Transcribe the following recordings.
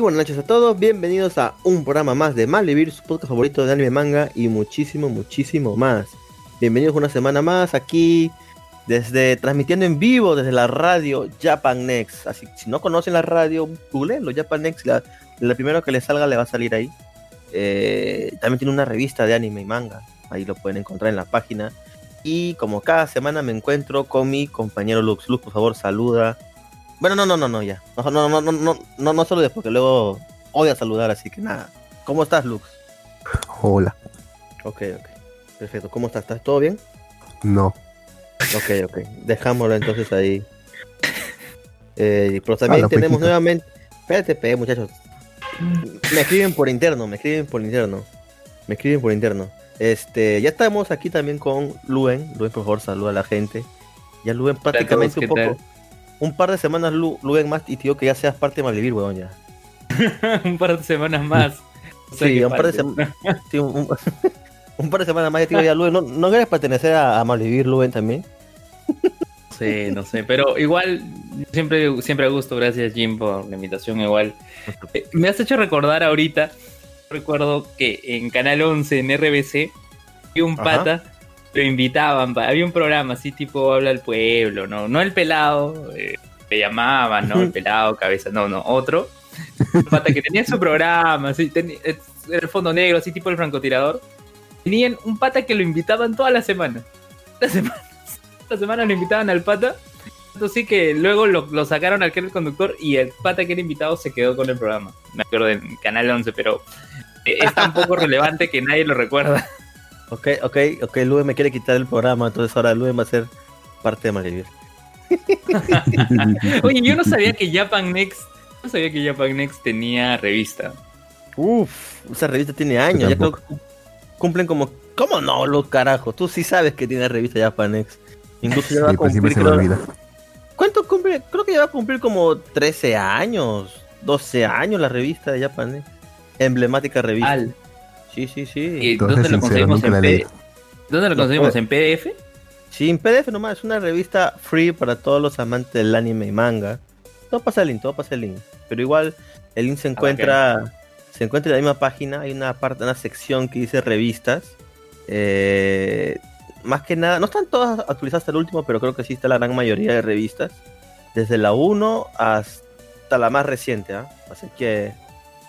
Buenas noches a todos, bienvenidos a un programa más de Malvivir, su podcast favorito de anime, manga y muchísimo, muchísimo más. Bienvenidos una semana más aquí, desde transmitiendo en vivo desde la radio Japan Next. Así que si no conocen la radio, googleenlo, Japan Next, la, la primero que les salga le va a salir ahí. Eh, también tiene una revista de anime y manga, ahí lo pueden encontrar en la página. Y como cada semana me encuentro con mi compañero Lux. Lux, por favor, saluda. Bueno, no, no, no, no, ya. No, no, no, no, no, no, no saludes porque luego odia saludar, así que nada. ¿Cómo estás, Lux? Hola. Ok, ok. Perfecto. ¿Cómo estás? ¿Estás todo bien? No. Ok, ok. Dejámoslo entonces ahí. Eh, pero también Hola, tenemos nuevamente. Espérate, pe, muchachos. Me escriben por interno, me escriben por interno. Me escriben por interno. Este, ya estamos aquí también con Luen. Luen, por favor, saluda a la gente. Ya Luen prácticamente un ¿qué tal? Un par de semanas Lu- más y tío que ya seas parte de Malvivir, weón, ya. un par de semanas más. Sí, un par de. Sí, un, un- un par de semanas más ya tío ya Luen. ¿No, no quieres pertenecer a, a Malvivir, Luen, también? Sí, no sé, pero igual siempre siempre a gusto, gracias Jim por la invitación igual. Eh, Me has hecho recordar ahorita, recuerdo que en Canal 11 en RBC había un Ajá. pata, lo invitaban, había un programa así tipo habla al pueblo, no no el pelado, eh, le llamaban, no el pelado, cabeza, no, no, otro. Un pata que tenía su programa, así, tenía, era el fondo negro, así tipo el francotirador. Tenían un pata que lo invitaban toda la semana. La semana, la semana lo invitaban al pata. Tanto sí que luego lo, lo sacaron al que era el conductor y el pata que era invitado se quedó con el programa. Me acuerdo en Canal 11, pero eh, es tan poco relevante que nadie lo recuerda. Ok, ok, ok, Luen me quiere quitar el programa, entonces ahora Luen va a ser parte de Malvivir. Oye, yo no sabía que Japan Next, no sabía que Japan Next tenía revista. Uf, esa revista tiene años, ya creo cumplen como... ¿Cómo no, los carajos? Tú sí sabes que tiene revista Japanex. Incluso ya va a pues cumplir, creo-. ¿Cuánto cumple? Creo que ya va a cumplir como 13 años, 12 años la revista de Japanex. Emblemática revista. Al. Sí, sí, sí. ¿Y Entonces, dónde lo sincero, conseguimos nunca en la P- leí. ¿Dónde lo No conseguimos? puede. ¿En PDF? Sí, en PDF nomás, es una revista free para todos los amantes del anime y manga. Todo pasa el link, todo pasa el link. Pero igual el link se encuentra, se encuentra en la misma página, hay una parte, una sección que dice revistas. Eh, más que nada, no están todas actualizadas hasta el último, pero creo que sí está la gran mayoría de revistas. Desde la 1 hasta la más reciente, ¿ah? Así que,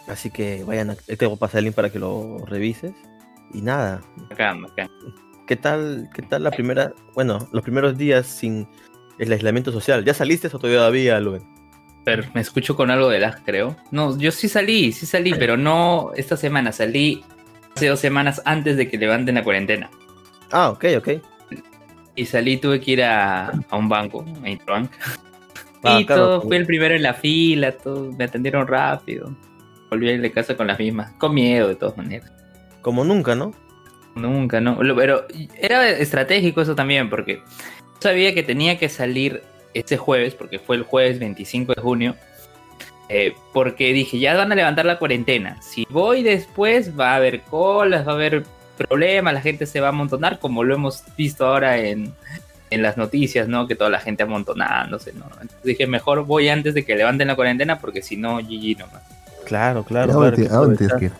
así que vayan, a, te voy a pasar el link para que lo revises. Y nada, Acá, acá. ¿Qué tal, qué tal la primera, bueno, los primeros días sin el aislamiento social? ¿Ya saliste o todavía, Luen? Pero me escucho con algo de lag, creo. No, yo sí salí, sí salí, pero no esta semana. Salí hace dos semanas antes de que levanten la cuarentena. Ah, ok, ok. Y salí, tuve que ir a, a un banco, a Interbank. Ah, y claro, todo, fui el primero en la fila, todo, me atendieron rápido. Volví a ir de casa con las mismas, con miedo de todas maneras. Como nunca, ¿no? Nunca, no. Pero era estratégico eso también, porque sabía que tenía que salir ese jueves, porque fue el jueves 25 de junio. eh, porque dije, ya van a levantar la cuarentena. Si voy después, va a haber colas, va a haber problemas, la gente se va a amontonar, como lo hemos visto ahora en, en las noticias, ¿no? Que toda la gente amontonándose, ¿no? Entonces dije, mejor voy antes de que levanten la cuarentena, porque si no, GG nomás. Claro, ¿A claro. que a dónde tienes aprovechar. que ir?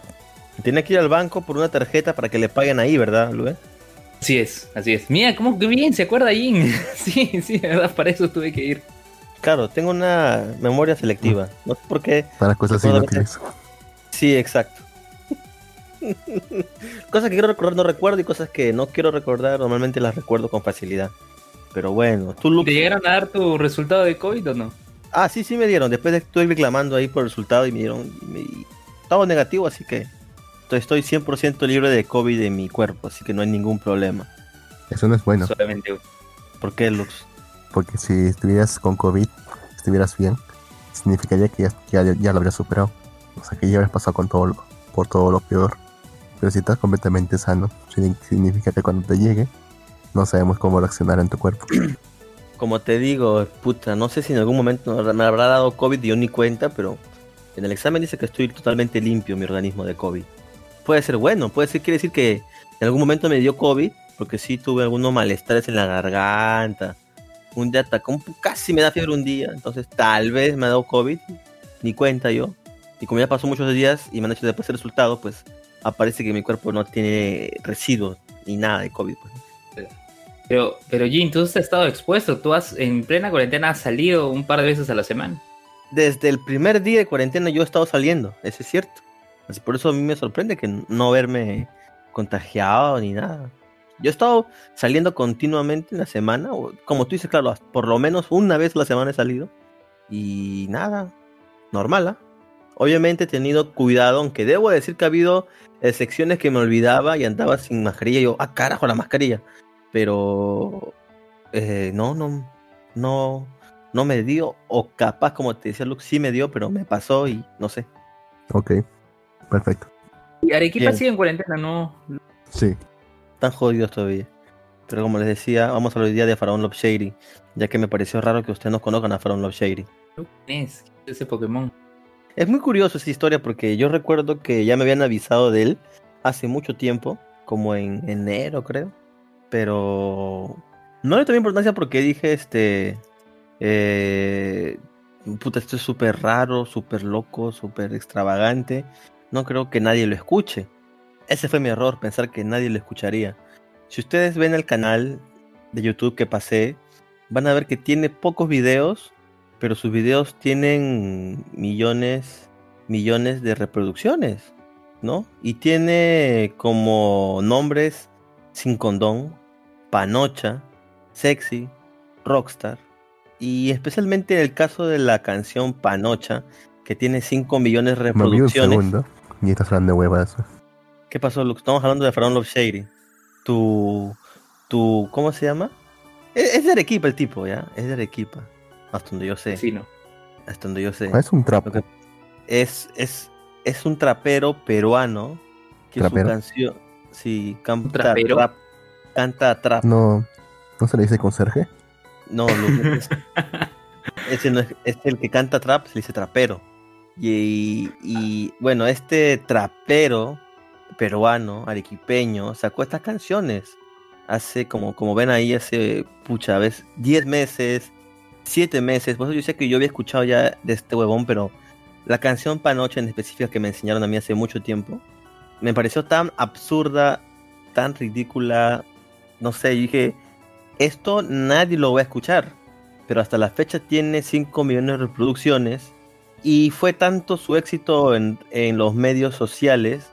Tiene que ir al banco por una tarjeta para que le paguen ahí, ¿verdad, Luen? Así es, así es. Mira, cómo que bien, ¿se acuerda Jin? sí, sí, de verdad, para eso tuve que ir. Claro, tengo una memoria selectiva. No sé por qué. Para cosas inútiles. Sí, exacto. cosas que quiero recordar no recuerdo y cosas que no quiero recordar normalmente las recuerdo con facilidad. Pero bueno, tú, Lux, ¿Te llegaron a dar tu resultado de COVID o no? Ah, sí, sí me dieron. Después de estuve reclamando ahí por el resultado y me dieron. me- estaba negativo, así que estoy- estoy 100% libre de COVID en mi cuerpo, así que no hay ningún problema. Eso no es bueno, Solamente. ¿Por qué, Lux? porque si estuvieras con COVID, estuvieras bien, significaría que ya, ya, ya lo habrías superado. O sea, que ya habrías pasado con todo lo- por todo lo peor. Pero si estás completamente sano, signi- significa que cuando te llegue, no sabemos cómo reaccionar en tu cuerpo. Como te digo, puta, no sé si en algún momento me habrá dado COVID y yo ni cuenta, pero en el examen dice que estoy totalmente limpio mi organismo de COVID. Puede ser bueno, puede ser, quiere decir que en algún momento me dio COVID, porque sí tuve algunos malestares en la garganta. Un día atacó, casi me da fiebre un día, entonces tal vez me ha dado COVID, ni cuenta yo. Y como ya pasó muchos días y me han hecho después el resultado, pues aparece que mi cuerpo no tiene residuos ni nada de COVID. Pues. Pero, pero Jin, tú has estado expuesto, tú has en plena cuarentena has salido un par de veces a la semana. Desde el primer día de cuarentena yo he estado saliendo, eso es cierto. Así por eso a mí me sorprende que no verme contagiado ni nada. Yo he estado saliendo continuamente en la semana, o, como tú dices, claro, por lo menos una vez a la semana he salido. Y nada, normal, ¿ah? Obviamente he tenido cuidado, aunque debo decir que ha habido secciones que me olvidaba y andaba sin mascarilla. Yo, ah, carajo, la mascarilla. Pero eh, no, no, no, no me dio. O capaz, como te decía Luke, sí me dio, pero me pasó y no sé. Ok, perfecto. ¿Y Arequipa sigue en cuarentena, no? Sí. Están jodidos todavía. Pero como les decía, vamos a hablar hoy día de Faraón Love Shady, ya que me pareció raro que ustedes no conozcan a Faraón Love Shady. es ese Pokémon? Es muy curioso esa historia porque yo recuerdo que ya me habían avisado de él hace mucho tiempo, como en enero creo, pero no le tomé importancia porque dije, este, eh, puta, esto es súper raro, súper loco, súper extravagante, no creo que nadie lo escuche. Ese fue mi error, pensar que nadie lo escucharía. Si ustedes ven el canal de YouTube que pasé, van a ver que tiene pocos videos, pero sus videos tienen millones, millones de reproducciones, ¿no? Y tiene como nombres Sin Condón, Panocha, Sexy, Rockstar. Y especialmente en el caso de la canción Panocha, que tiene 5 millones de reproducciones. Un segundo, y estás hablando de huevas. ¿Qué pasó, Luke? Estamos hablando de Faraón Love Shady. Tu, tu, ¿cómo se llama? Es, es de Arequipa el tipo, ¿ya? Es de Arequipa. Hasta donde yo sé. Sí, no. Hasta donde yo sé. Es un trap. Es, es, es un trapero peruano que ¿Trapero? su canción. Sí, canta trapero? trap. Canta trap. No, ¿no se le dice conserje? No, es- ese no es, es el que canta trap, se le dice trapero. Y, y, bueno, este trapero peruano, arequipeño, sacó estas canciones hace como, como ven ahí, hace pucha, ¿ves? 10 meses, 7 meses. Por eso yo sé que yo había escuchado ya de este huevón, pero la canción Panoche en específica que me enseñaron a mí hace mucho tiempo, me pareció tan absurda, tan ridícula. No sé, yo dije, esto nadie lo va a escuchar. Pero hasta la fecha tiene 5 millones de reproducciones. Y fue tanto su éxito en, en los medios sociales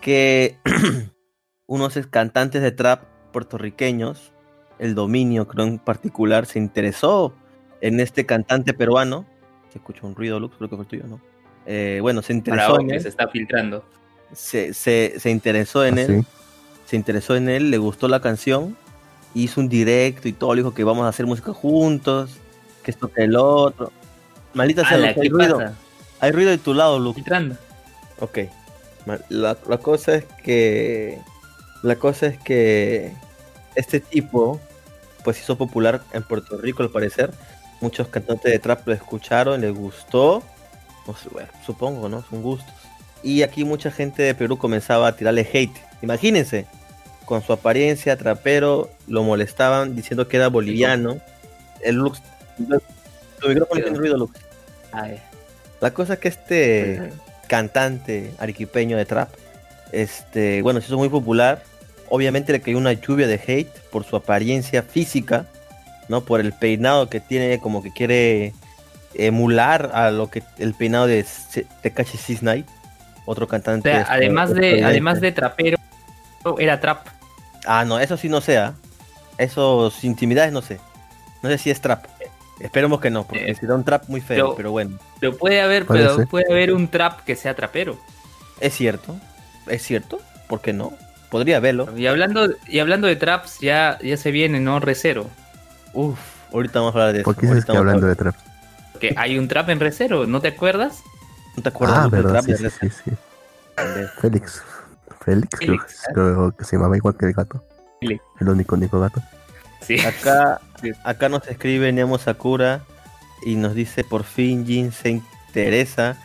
que unos cantantes de trap puertorriqueños, el dominio creo en particular, se interesó en este cantante peruano. Se escucha un ruido, Lux, creo que fue el tuyo, ¿no? Eh, bueno, se interesó hoy en que él, se está filtrando. Se, se, se interesó en Ah, él, sí. se interesó en él, le gustó la canción, hizo un directo y todo, le dijo que vamos a hacer música juntos, que esto que el otro. Maldita sea, hay ¿qué ruido, pasa? hay ruido de tu lado, Lux. Filtrando. Ok. La, la cosa es que. La cosa es que. Este tipo. Pues hizo popular en Puerto Rico al parecer. Muchos cantantes de trap lo escucharon, les gustó. Bueno, supongo, ¿no? Son gustos. Y aquí mucha gente de Perú comenzaba a tirarle hate. Imagínense. Con su apariencia, trapero, lo molestaban diciendo que era boliviano. El Lux. Tu micrófono tiene ruido, Lux. Ay, La cosa es que este cantante arequipeño de trap, este, bueno, se hizo muy popular. Obviamente le cayó una lluvia de hate por su apariencia física, ¿no? Por el peinado que tiene, como que quiere emular a lo que el peinado de Tekashi 69, otro O cantante. sea, este, además de, además de trapero, era trap. Ah, no, eso sí no sea. Esos intimidades no sé. No sé si es trap. Esperemos que no, porque Eh, será un trap muy feo, pero- pero bueno. Pero puede haber, Puede pero puede haber un trap que sea trapero. Es cierto, es cierto, ¿por qué no? Podría verlo. Y hablando, y hablando de traps, ya, ya se viene, ¿no? Recero. Uf, ahorita vamos a hablar de eso. ¿Por qué que a hablando de trap? Porque hay un trap en Recero, ¿no te acuerdas? ¿No te acuerdas Ah, verdad, sí, de sí, sí? Félix. Félix, creo, Félix, que- creo que se llamaba igual que el gato. Félix. El único, único gato. Sí. Acá, acá nos escribe Nemo Sakura y nos dice por fin Jin se interesa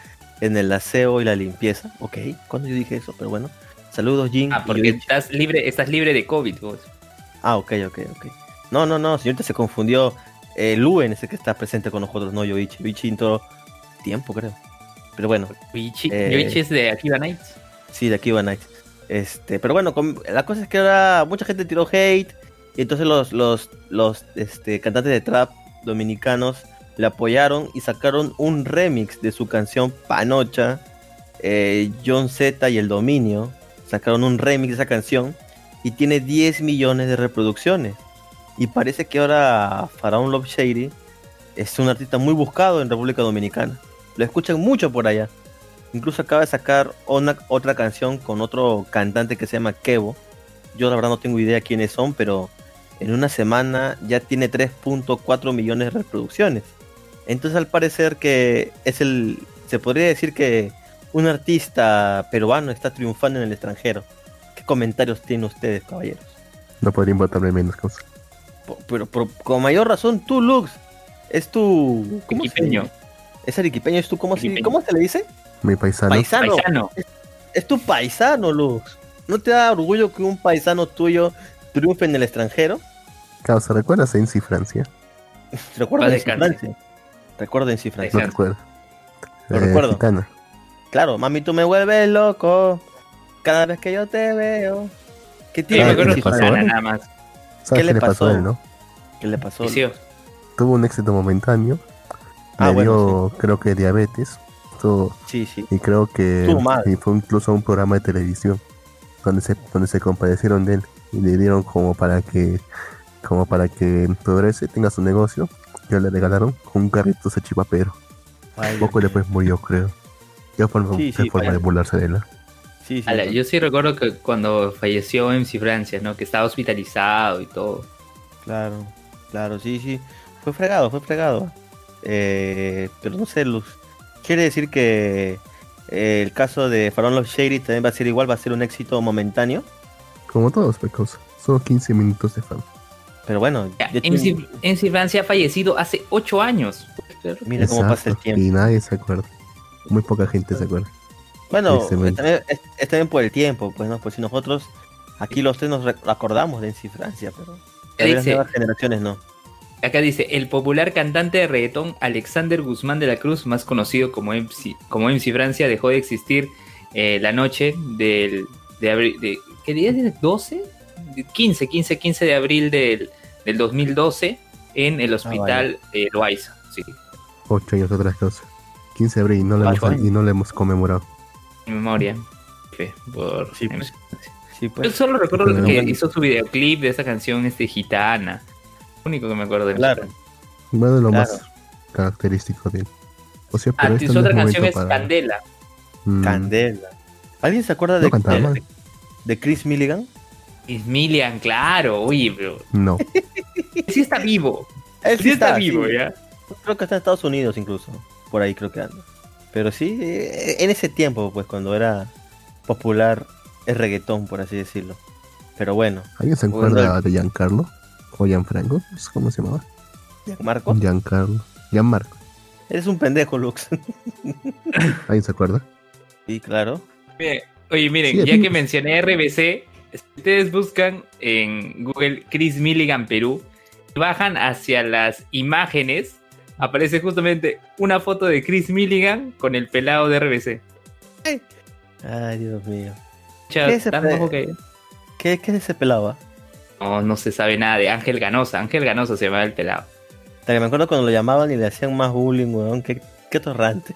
en el aseo y la limpieza. Ok, ¿cuándo yo dije eso? Pero bueno. Saludos Jin. Ah, porque estás libre, estás libre de COVID, vos. Ah, ok, ok, ok. No, no, no, señorita se confundió. Eh, Luen es el que está presente con nosotros, no Yoichi. Yoichi entró tiempo, creo. Pero bueno, Yoichi, Eh, Yoichi es de Akiba Nights. sí, de aquí va Night. Este, pero bueno, com- la cosa es que ahora mucha gente tiró hate. Y entonces los, los, los este, cantantes de trap dominicanos le apoyaron y sacaron un remix de su canción Panocha. eh, John Z y el Dominio sacaron un remix de esa canción y tiene 10 millones de reproducciones. Y parece que ahora Faraón Love Shady es un artista muy buscado en República Dominicana. Lo escuchan mucho por allá. Incluso acaba de sacar una, otra canción con otro cantante que se llama Kevo. Yo la verdad no tengo idea quiénes son, pero en una semana ya tiene 3.4 millones de reproducciones. Entonces al parecer que es el... Se podría decir que un artista peruano está triunfando en el extranjero. ¿Qué comentarios tienen ustedes, caballeros? No podría importarme menos cosas. Pero, pero con mayor razón, tú, Lux, es tu... ¿cómo se- Arequipeño. Es arequipeño, es tu... ¿cómo, se, Arequipeño. ¿Cómo se le dice? Mi paisano. Paisano. Paisano. Es tu paisano, Lux. ¿No te da orgullo que un paisano tuyo triunfe en el extranjero? Causa, ¿recuerdas en sí Francia? Recuerda Paz en sí, descanse. Francia. Recuerda en sí, Francia. No recuerdo. Lo recuerdo. Gitana. Claro, mami, tú me vuelves loco. Cada vez que yo te veo. ¿Qué tiene. Gitana nada más. ¿Sabes ¿Qué qué le pasó pasó? a él, no? ¿Qué le pasó? Tuvo un éxito momentáneo. Ah, le bueno, dio, creo que diabetes. Tuvo- Sí, sí. y creo que y fue incluso a un programa de televisión donde se donde se compadecieron de él y le dieron como para que como para que progrese tenga su negocio ya le regalaron un carrito ese chipapero Ay, poco después murió creo ya forma, Sí, qué sí, forma de burlarse de él sí. Ala, yo sí recuerdo que cuando falleció MC Francia, ¿no? Que estaba hospitalizado y todo. Claro, claro, sí, sí. Fue fregado, fue fregado. Eh, pero no sé, Luz. Quiere decir que eh, el caso de Farón Love Shady también va a ser igual, va a ser un éxito momentáneo. como todos pecos solo 15 minutos de fama Pero bueno, MC, MC Francia ha fallecido hace 8 años. mira cómo pasa el Exacto, tiempo. y nadie se acuerda muy poca gente se acuerda Bueno, tristemente. también, es, es también por el tiempo, pues no, pues si nosotros aquí los tres nos acordamos de MC Francia, pero las nuevas generaciones no. Acá dice, el popular cantante de reggaetón Alexander Guzmán de la Cruz, más conocido como MC, como MC Francia, dejó de existir eh, la noche del, de abril, de, ¿qué día es? ¿12? De 15, 15, 15 de abril del, del 2012 en el hospital eh, Loaiza. Sí, 8 años otras cosas 15 de abril y no le Ocho hemos, años. y no le hemos conmemorado en memoria. Por Sí, pues. Sí, Yo pues. solo recuerdo que hizo su videoclip de esa canción este gitana. Único que me acuerdo de Claro. Bueno lo Claro. más característico de él o sea Ah, pero su esto no otra es canción es para- Candela. Mm, Candela. ¿Alguien se acuerda no de, cantaba de, de Chris Milligan? Smilian, claro, oye, pero no sí está vivo. Él Sí está, vivo, sí. ya. Creo que está en Estados Unidos incluso. Por ahí creo que anda. Pero sí, eh, en ese tiempo, pues cuando era popular el reggaetón, por así decirlo. Pero bueno, ¿Alguien se acuerda de Giancarlo? ¿O Gianfranco? ¿Cómo se llamaba? Marco, Giancarlo. Gianmarco. eres un pendejo, Lux. ¿Alguien se acuerda? sí, claro. Oye, miren, Sí, ya que mencioné RBC, si ustedes buscan en Google Chris Milligan Perú, y bajan hacia las imágenes, aparece justamente una foto de Chris Milligan con el pelado de RBC. Ay, Dios mío. ¿Qué es ese pe- que- ¿Qué, qué es ese pelado? No, no se sabe nada de Ángel Ganosa. Ángel Ganosa se llamaba el pelado. Hasta que me acuerdo cuando lo llamaban y le hacían más bullying, weón. Qué, qué torrante.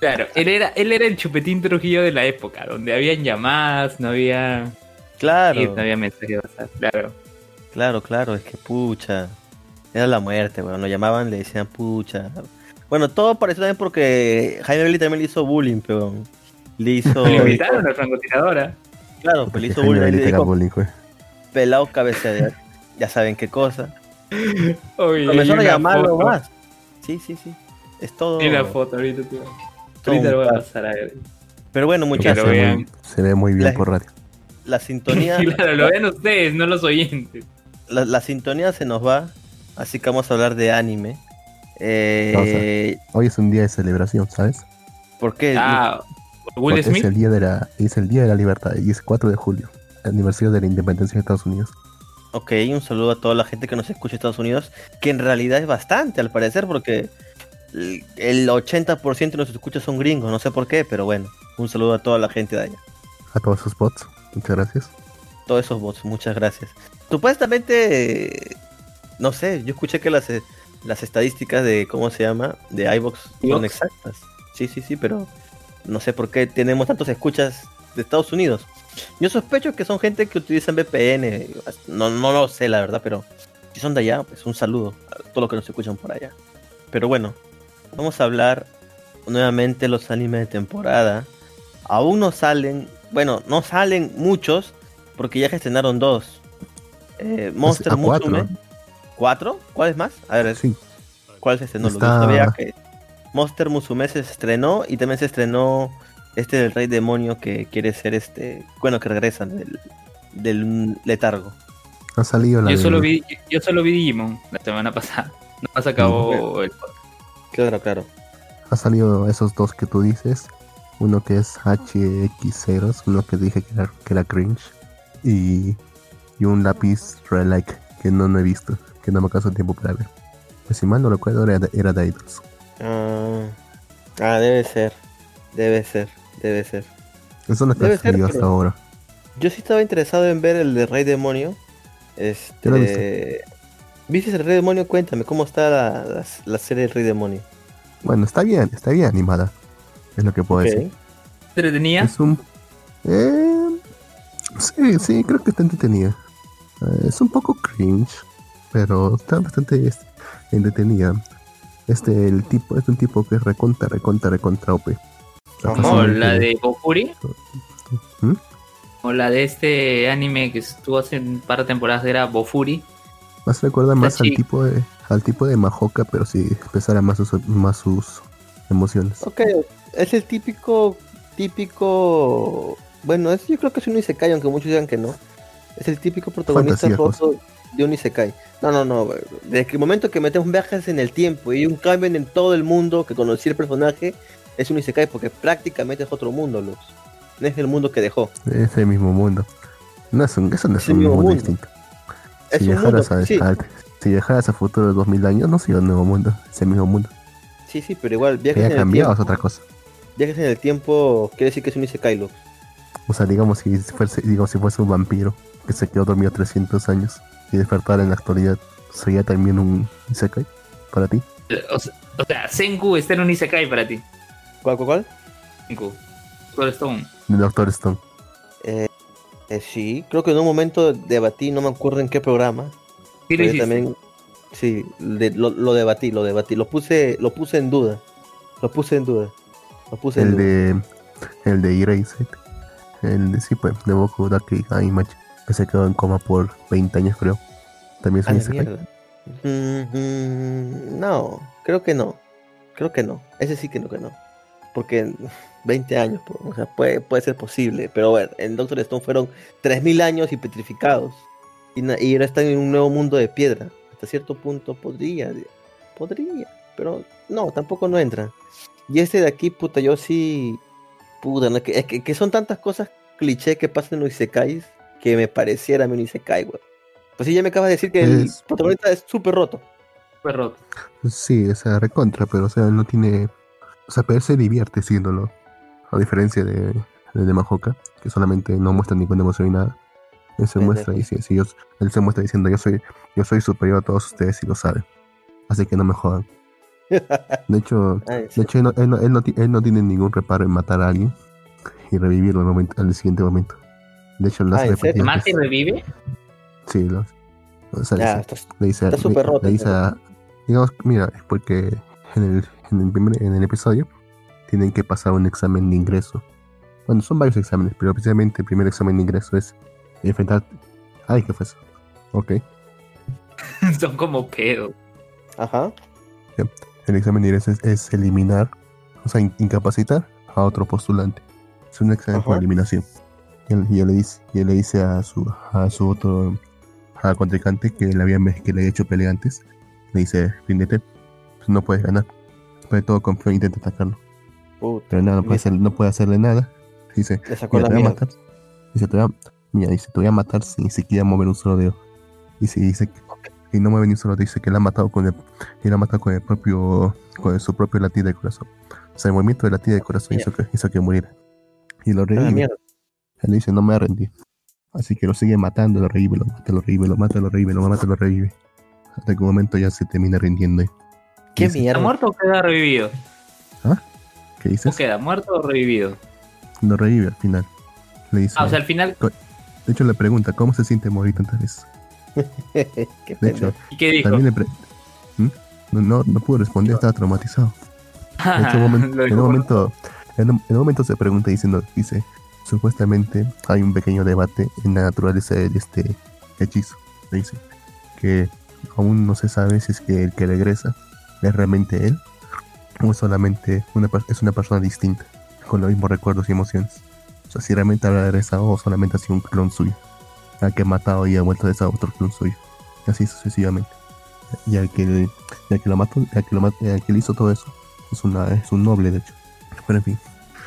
Claro, él era, él era el chupetín Trujillo de la época, donde habían llamadas, no había, Claro, sí, no había mensajes claro. claro, claro. Es que pucha. Era la muerte, weón. Lo llamaban, le decían pucha. Bueno, todo pareció también porque Jaime Belli también le hizo bullying, weón. Le hizo. Le invitaron a francotiradora. Claro, pues le hizo Jaime bullying. Le dijo, bullying, güey. pelado cabeza de... Ya saben qué cosa. Oye, Comenzó hay a llamarlo foto, más. Sí, sí, sí. Es todo. hay una foto ahorita, tío. Ahorita lo voy a pasar a ver. Pero bueno, muchachos, Se, ve muy, se ve muy bien La- por radio. la sintonía, Claro, lo ven ustedes, no los oyentes. la, la sintonía se nos va, así que vamos a hablar de anime. Eh, Hoy es un día de celebración, ¿sabes? ¿Por qué? Ah, Will Porque Smith. es el día de la es el día de la libertad y es 4 de julio, aniversario de la independencia de Estados Unidos. Ok, un saludo a toda la gente que nos escucha en Estados Unidos, que en realidad es bastante al parecer, porque el el 80% de los escuchas son gringos, no sé por qué, pero bueno, un saludo a toda la gente de allá. A todos sus bots. Muchas gracias. Todos esos bots, muchas gracias. Supuestamente, eh, no sé, yo escuché que las, eh, las estadísticas de, ¿cómo se llama? De iVox son exactas. Sí, sí, sí, pero no sé por qué tenemos tantos escuchas de Estados Unidos. Yo sospecho que son gente que utilizan VPN, no, no lo sé la verdad, pero si son de allá, pues un saludo a todos los que nos escuchan por allá. Pero bueno, vamos a hablar nuevamente de los animes de temporada. Aún no salen, bueno, no salen muchos, porque ya gestionaron dos. Eh, Monster. Musume. ¿Cuatro? ¿Cuál es más? A ver, Sí. ¿cuál se estrenó? Lo que Está- sabía que Monster Musume se estrenó y también se estrenó este del Rey Demonio que quiere ser este, bueno, que regresan del, del letargo. Ha salido la Yo solo vi, yo solo vi Digimon la semana pasada. No más acabó el Claro, claro. Ha salido esos dos que tú dices. Uno que es HX0, uno que dije que era, que era cringe. Y, y un lápiz Relic que no, no he visto, que no me caso tiempo para ver. Pues si mal no recuerdo era, era de Idols. Ah, ah, debe ser, debe ser, debe ser. Eso es lo que Debe ha ser, hasta ahora. Yo sí estaba interesado en ver el de Rey Demonio. Yo lo he Este, ¿Viste el Rey Demonio? Cuéntame, ¿cómo está la, la- la serie del Rey Demonio? Bueno, está bien, está bien animada. Es lo que puedo Ok. decir. ¿Entretenía? Es un... Eh, sí, sí, creo que está entretenida. Eh, es un poco cringe, pero está bastante entretenida. Este, el tipo, es un tipo que es recontra, recontra, recontra OP. ¿Como la de Bofuri? ¿Mm? O la de este anime que estuvo hace un par de temporadas era Bofuri. Más recuerda más al tipo de al tipo de Mahoka, pero si expresara más sus más sus emociones. Ok, es el típico, típico, bueno, es, yo creo que es un Isekai, aunque muchos digan que no. Es el típico protagonista Fantasía, roto de un Isekai. No, no, no, desde el momento que metemos viajes en el tiempo y un cambio en todo el mundo que conocí el personaje, es un Isekai porque prácticamente es otro mundo, Luz. No es el mundo que dejó. Es el mismo mundo. No es un, eso no es un mismo mundo, mundo. distinto. Es si un mundo, viajaras a, sí, a- si viajaras a futuro de 2000 años, no sería un nuevo mundo, es el mismo mundo. sí, sí, pero igual, viajes en el cambiado tiempo. es otra cosa. Viajes en el tiempo quiere decir que es un Isekai, Luz. O sea, digamos si fuese, digamos, si fuese un vampiro que se quedó dormido 300 años y despertar en la actualidad, ¿sería también un Isekai para ti? O sea, o sea, Senku está en un Isekai para ti. ¿Cuál, cuál, cuál? Senku. Soul Stone. El Doctor Stone. Eh, eh, sí, creo que en un momento debatí, no me acuerdo en qué programa, Sí, lo Pero yo también, sí, de- lo, lo debatí, lo debatí, lo puse, lo puse en duda, lo puse en duda, lo puse en El duda. de. El de Erased. El de, sí, pues, de Boku Daki Aimachi. Que se quedó en coma por 20 años, creo. También Isekai. mierda. Mm, mm, no, creo que no, creo que no, ese sí que no que no, porque 20 años, o sea, puede, puede ser posible, pero bueno, en Doctor Stone fueron 3000 años y petrificados, y, y ahora están en un nuevo mundo de piedra, hasta cierto punto podría, podría, pero no, tampoco no entra. Y este de aquí, puta, yo sí, puta, no, que, es que, que son tantas cosas cliché que pasan en los Isekais que me pareciera a mí un Isekai, güey. Pues sí, ya me acabas de decir que el Es- protagonista es súper roto. Fue roto. Sí, o sea, recontra, pero o sea, no tiene. O sea, pero él se divierte siéndolo. A diferencia de, de, de Mahoka, que solamente no muestra ninguna emoción y nada. Él se muestra y sí, sí, yo- él se muestra diciendo yo soy, yo soy superior a todos ustedes y lo saben. Así que no me jodan. De hecho, Ay, sí. de hecho él, no, él, no, él, no, él no tiene ningún reparo en matar a alguien y revivirlo al, momento, al siguiente momento. De hecho, lo Ah, hace ¿en serio? repetidas ¿Mate y veces. revive? Sí, lo hace. O sea, Ya, le dice, Está le- súper roto, le dice a- digamos, mira, es porque en el, en, el primer, en el episodio tienen que pasar un examen de ingreso. Bueno, son varios exámenes, pero precisamente el primer examen de ingreso es enfrentar... Ay, ¿qué fue eso? Ok. Son como pedos. Ajá. El examen de ingreso es, es eliminar, o sea, in- incapacitar a otro postulante. Es un examen por Ajá. eliminación. Y él, y él le dice, y él le dice a su, a su otro a contrincante que le había que le había hecho pelea antes. Le dice, ríndete, pues no puedes ganar. Después de todo confío e intenta atacarlo. Puta, Pero nada, no puede, hacer- no puede hacerle nada. Dice, le sacó mira, la te voy a matar. Dice, te voy a, mira, dice, te voy a matar sin ni siquiera mover un solo dedo. Y si dice, Y no mueve ni un solo dice que la ha matado con el, y la ha matado con el propio, con su propio latido de corazón. O sea, el movimiento de latido de corazón hizo que, hizo que muriera. Y lo Ah, revive. mierda. Él dice, no me rendir. Así que lo sigue matando, lo revive, lo mata, lo revive, lo mata, lo revive, lo mata, lo revive. Hasta que un momento ya se termina rindiendo. ¿Qué ¿Está mierda? muerto o queda revivido? ¿Qué ¿O dices? queda muerto o revivido? Lo revive al final. Le dice, Ah, o sea, al final, de hecho le pregunta, ¿cómo se siente morir tantas veces? Qué De hecho, ¿y qué dijo? también le pre- ¿Mm? no, no, no pudo responder, estaba traumatizado. De hecho, un en un momento, en un, en un momento se pregunta diciendo, dice, supuestamente hay un pequeño debate en la naturaleza de este hechizo. Le Dice que aún no se sabe si es que el que regresa es realmente él o solamente una, es una persona distinta, con los mismos recuerdos y emociones. O sea, si realmente habrá regresado o solamente ha sido un clon suyo, al que ha matado y ha vuelto a ser otro clon suyo. Así sucesivamente. Y al que, y al que lo mató, al que, lo mat- y al que hizo todo eso, es, una, es un noble, de hecho. Pero en fin,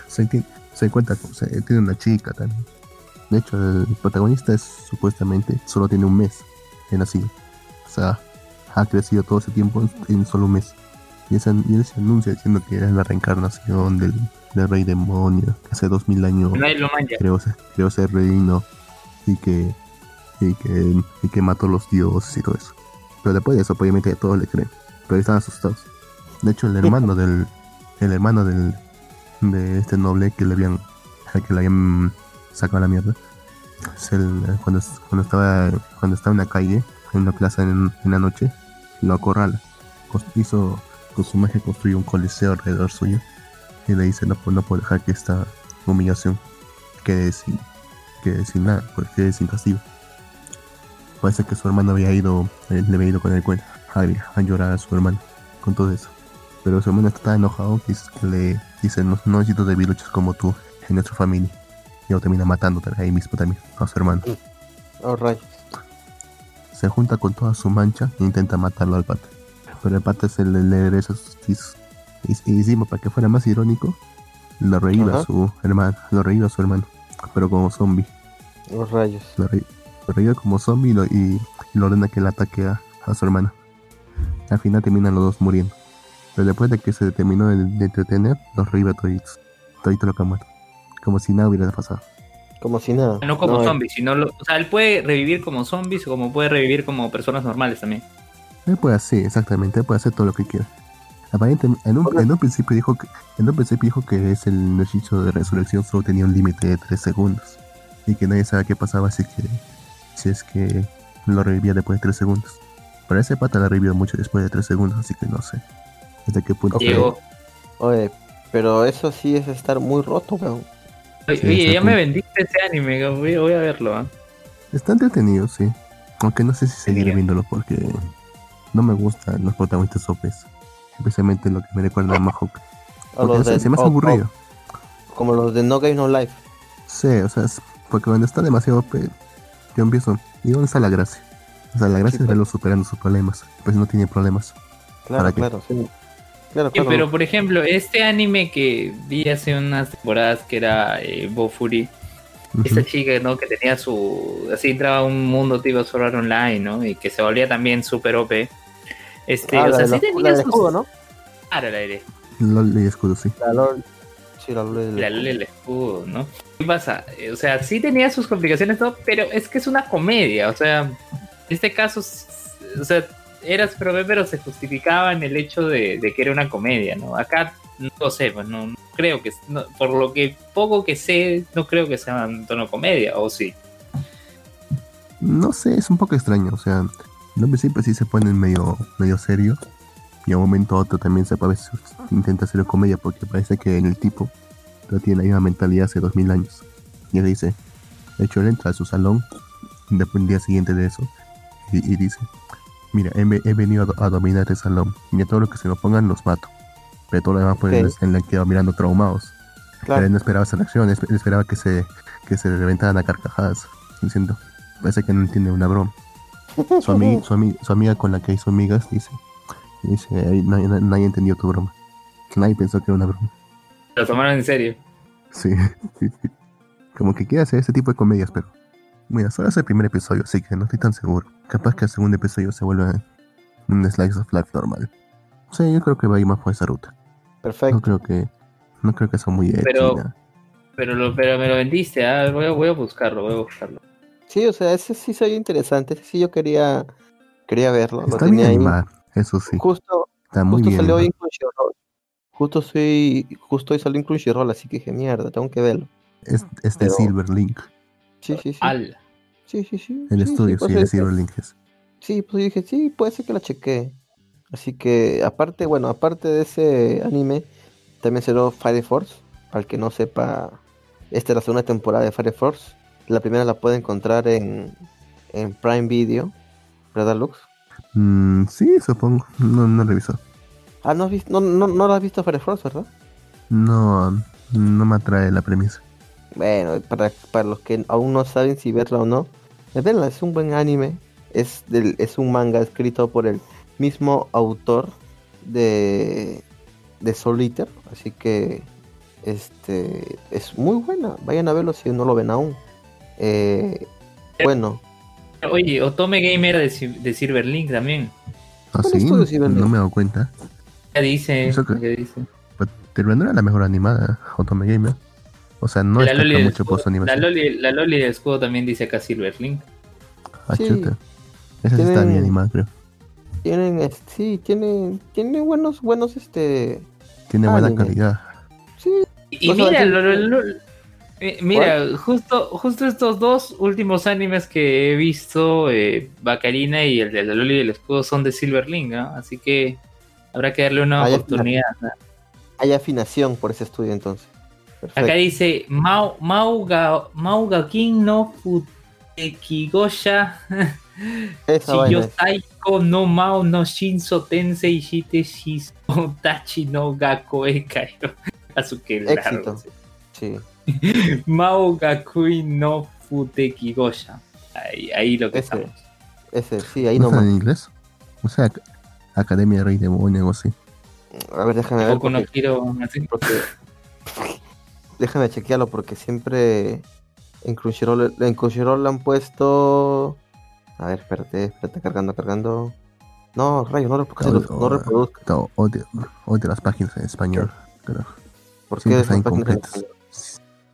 se, se cuenta, se, tiene una chica también. De hecho, el protagonista es supuestamente, solo tiene un mes de nacido. O sea, ha crecido todo ese tiempo en, en solo un mes. Y, ese, y él se anuncia diciendo que es la reencarnación del, del rey demonio, que hace dos mil años ser, creo ser reino y que, y que y que mató a los dioses y todo eso. Pero después de eso, pues, obviamente todos le creen. Pero están asustados. De hecho, el hermano del el hermano del de este noble que le habían que le habían sacado la mierda es el, cuando, cuando estaba cuando estaba en la calle en una plaza en, en la noche lo acorrala hizo con su magia un coliseo alrededor suyo y le dice no, no puedo dejar que esta humillación quede sin, quede sin nada, pues quede sin castigo. Parece que su hermano había ido, eh, le había ido con el cuento a, a llorar a su hermano con todo eso. Pero su hermano está tan enojado que, le dice, no, no necesito debiluchos como tú en nuestra familia. Y lo termina matando ahí mismo también a su hermano. Oh, rayos. Se junta con toda su mancha e intenta matarlo al pata. Pero el pata se le, le regresa sus hechizos. Y, y encima, para que fuera más irónico, lo revive a su hermano, lo revive a su hermano, pero como zombie. Oh, rayos. Lo, re- lo revive como zombie y, lo- y, y le ordena que le ataque a, a su hermana. Al final terminan los dos muriendo. Pero después de que se terminó de, de entretener, los revive a toditos. Todito lo que han muerto. Como si nada hubiera pasado. Como si nada. No como eh, zombies, sino lo- o sea, él puede revivir como zombies o como puede revivir como personas normales también. Él puede hacer, exactamente, él puede hacer todo lo que quiera. Aparentemente, en un, en un principio dijo que, en un principio dijo que es el hechizo de resurrección solo tenía un límite de 3 segundos. Y que nadie sabe qué pasaba si que, si es que lo revivía después de 3 segundos. Pero ese pata lo revivió mucho después de 3 segundos, así que no sé. ¿Hasta qué punto? Ok. Llegó. Oye, pero eso sí es estar muy roto, weón. Oye, Sí, oye, ya me vendiste ese anime, voy, voy a verlo. ¿ah? Está entretenido, sí. Aunque no sé si seguir Genial. viéndolo porque no me gustan los protagonistas OPs. Especialmente lo que me recuerda a Mahawk. O Porque se, de- se me hace o- aburrido. o- como los de No Game No Life. Sí, o sea, es- porque cuando está demasiado OP, yo empiezo. ¿Y dónde está la gracia? O sea, la gracia Sí, es pues. verlo superando sus problemas. Pues no tiene problemas. Claro, claro, sí. Claro, claro. pero por ejemplo, este anime que vi hace unas temporadas que era eh, Bofuri, esa chica, ¿no? Que tenía su. Así entraba a un mundo tipo Sword Art Online, ¿no? Y que se volvía también super OP. Este, Ah, o la, sea, sí tenía la del sus- escudo, ¿no? Claro, la de LOL y escudo, sí. La LOL. Sí, la LOL la escudo. ¿no? ¿Qué pasa? Eh, O sea, sí tenía sus complicaciones, todo, pero es que es una comedia, o sea, en este caso, o sea, era super OP, pero se justificaba en el hecho de, que era una comedia, ¿no? Acá no lo sé, pues no, no creo que, no- por lo que poco que sé, no creo que sea un tono comedia, o sí. No sé, es un poco extraño. O sea, en un principio sí se ponen medio, medio serio. Y a un momento a otro también se a intenta hacer comedia porque parece que el tipo no tiene la misma mentalidad hace dos mil años. Y él dice, de hecho él entra a su salón después el día siguiente de eso y dice, mira, he, he venido a, a dominar este salón. Y a todo lo que se me pongan los mato. Pero todo lo demás pues Ok. en la quedado mirando traumados. Pero Claro. él no esperaba esa reacción, él esperaba que se, que se reventaran a carcajadas. Diciendo, parece que no entiende una broma. Su, ami- su, ami- su amiga con la que hizo amigas dice, dice "Ay, nadie, na- nadie entendió tu broma. Nadie pensó que era una broma. Lo tomaron en serio. Sí. Como que quiere hacer ese tipo de comedias, pero Mira, solo es el primer episodio, así que no estoy tan seguro. Capaz que el segundo episodio se vuelva un slice of life normal. Sí, yo creo que va a ir más por esa ruta. No Perfecto. creo que. No creo que sea muy Pero-. Pero, lo, pero me lo vendiste, ah, voy, a, voy a buscarlo, voy a buscarlo. Sí, o sea, ese sí soy interesante. Ese sí yo quería, quería verlo. Lo Está bien tenía ahí. eso sí. Justo, Está muy justo bien. salió hoy en animado. Crunchyroll. Justo soy, justo hoy salió en Crunchyroll, así que dije, mierda, tengo que verlo. Es, es de pero- Silver Link. Sí, sí, sí. Al. Sí, sí, sí. El sí, estudio, sí, pues sí, de es- Silver Link es. Sí, pues dije, sí, puede ser que la chequee. Así que, aparte, bueno, aparte de ese anime, también salió Fire Force. Para el que no sepa, esta es la segunda temporada de Fire Force. La primera la puede encontrar en, en Prime Video, ¿verdad, Lux? Mm, sí, supongo. No, no revisó. Ah, no has visto, no, no, no la has visto Fire Force, ¿verdad? No, no me atrae la premisa. Bueno, para, para los que aún no saben si verla o no, eh, verla, es un buen anime. Es, del, es un manga escrito por el mismo autor de, de Soul Eater. Así que este es muy buena. Vayan a verlo si no lo ven aún. Eh, bueno, Oye, Otome Gamer de, de Silverlink también. ¿Ah, ¿Cuál sí? No me he dado cuenta. Ya dice, Eso que- ya dice. Pero no era la mejor animada, Otome Gamer. O sea, no la, destaca Loli mucho por su la, animación. Loli, la Loli del escudo también dice acá Silverlink. Ah, Sí. chuta. Esa sí está bien animada, creo. tienen, sí, tienen, tienen buenos, buenos, este, Tiene buena Anime. calidad. sí, Y mira, lo- lo- sí. lo- eh, mira, justo, justo estos dos últimos animes que he visto, eh, Bacarina y el de la Loli del Escudo, son de Silverlink, ¿no? Así que habrá que darle una oportunidad. ¿no? hay afinación por ese estudio entonces. Perfecto. Acá dice Mau, Mauga, Mauga King no vaina es. Shiyotaiko no Mao no Shinso Tensei Shite Shiso Tachi no Gakoe Kairo. Azuke largo, Éxito. sí. Mao Gakui no Futekigosha. Ahí, ahí lo que Ese. estamos. Ese, sí, ahí ¿No está nomás. en inglés? O sea, Ac- Academia Rey Demonio o así. A ver, déjame ver. No porque- Hero, así. porque déjame chequearlo porque siempre en Crunchyroll, en Crunchyroll le han puesto a ver espérate espérate cargando cargando no rayo no reproduzca No, no, reproduzca No, odio, odio las páginas en español. carajo. ¿por qué Siempre están incompletas.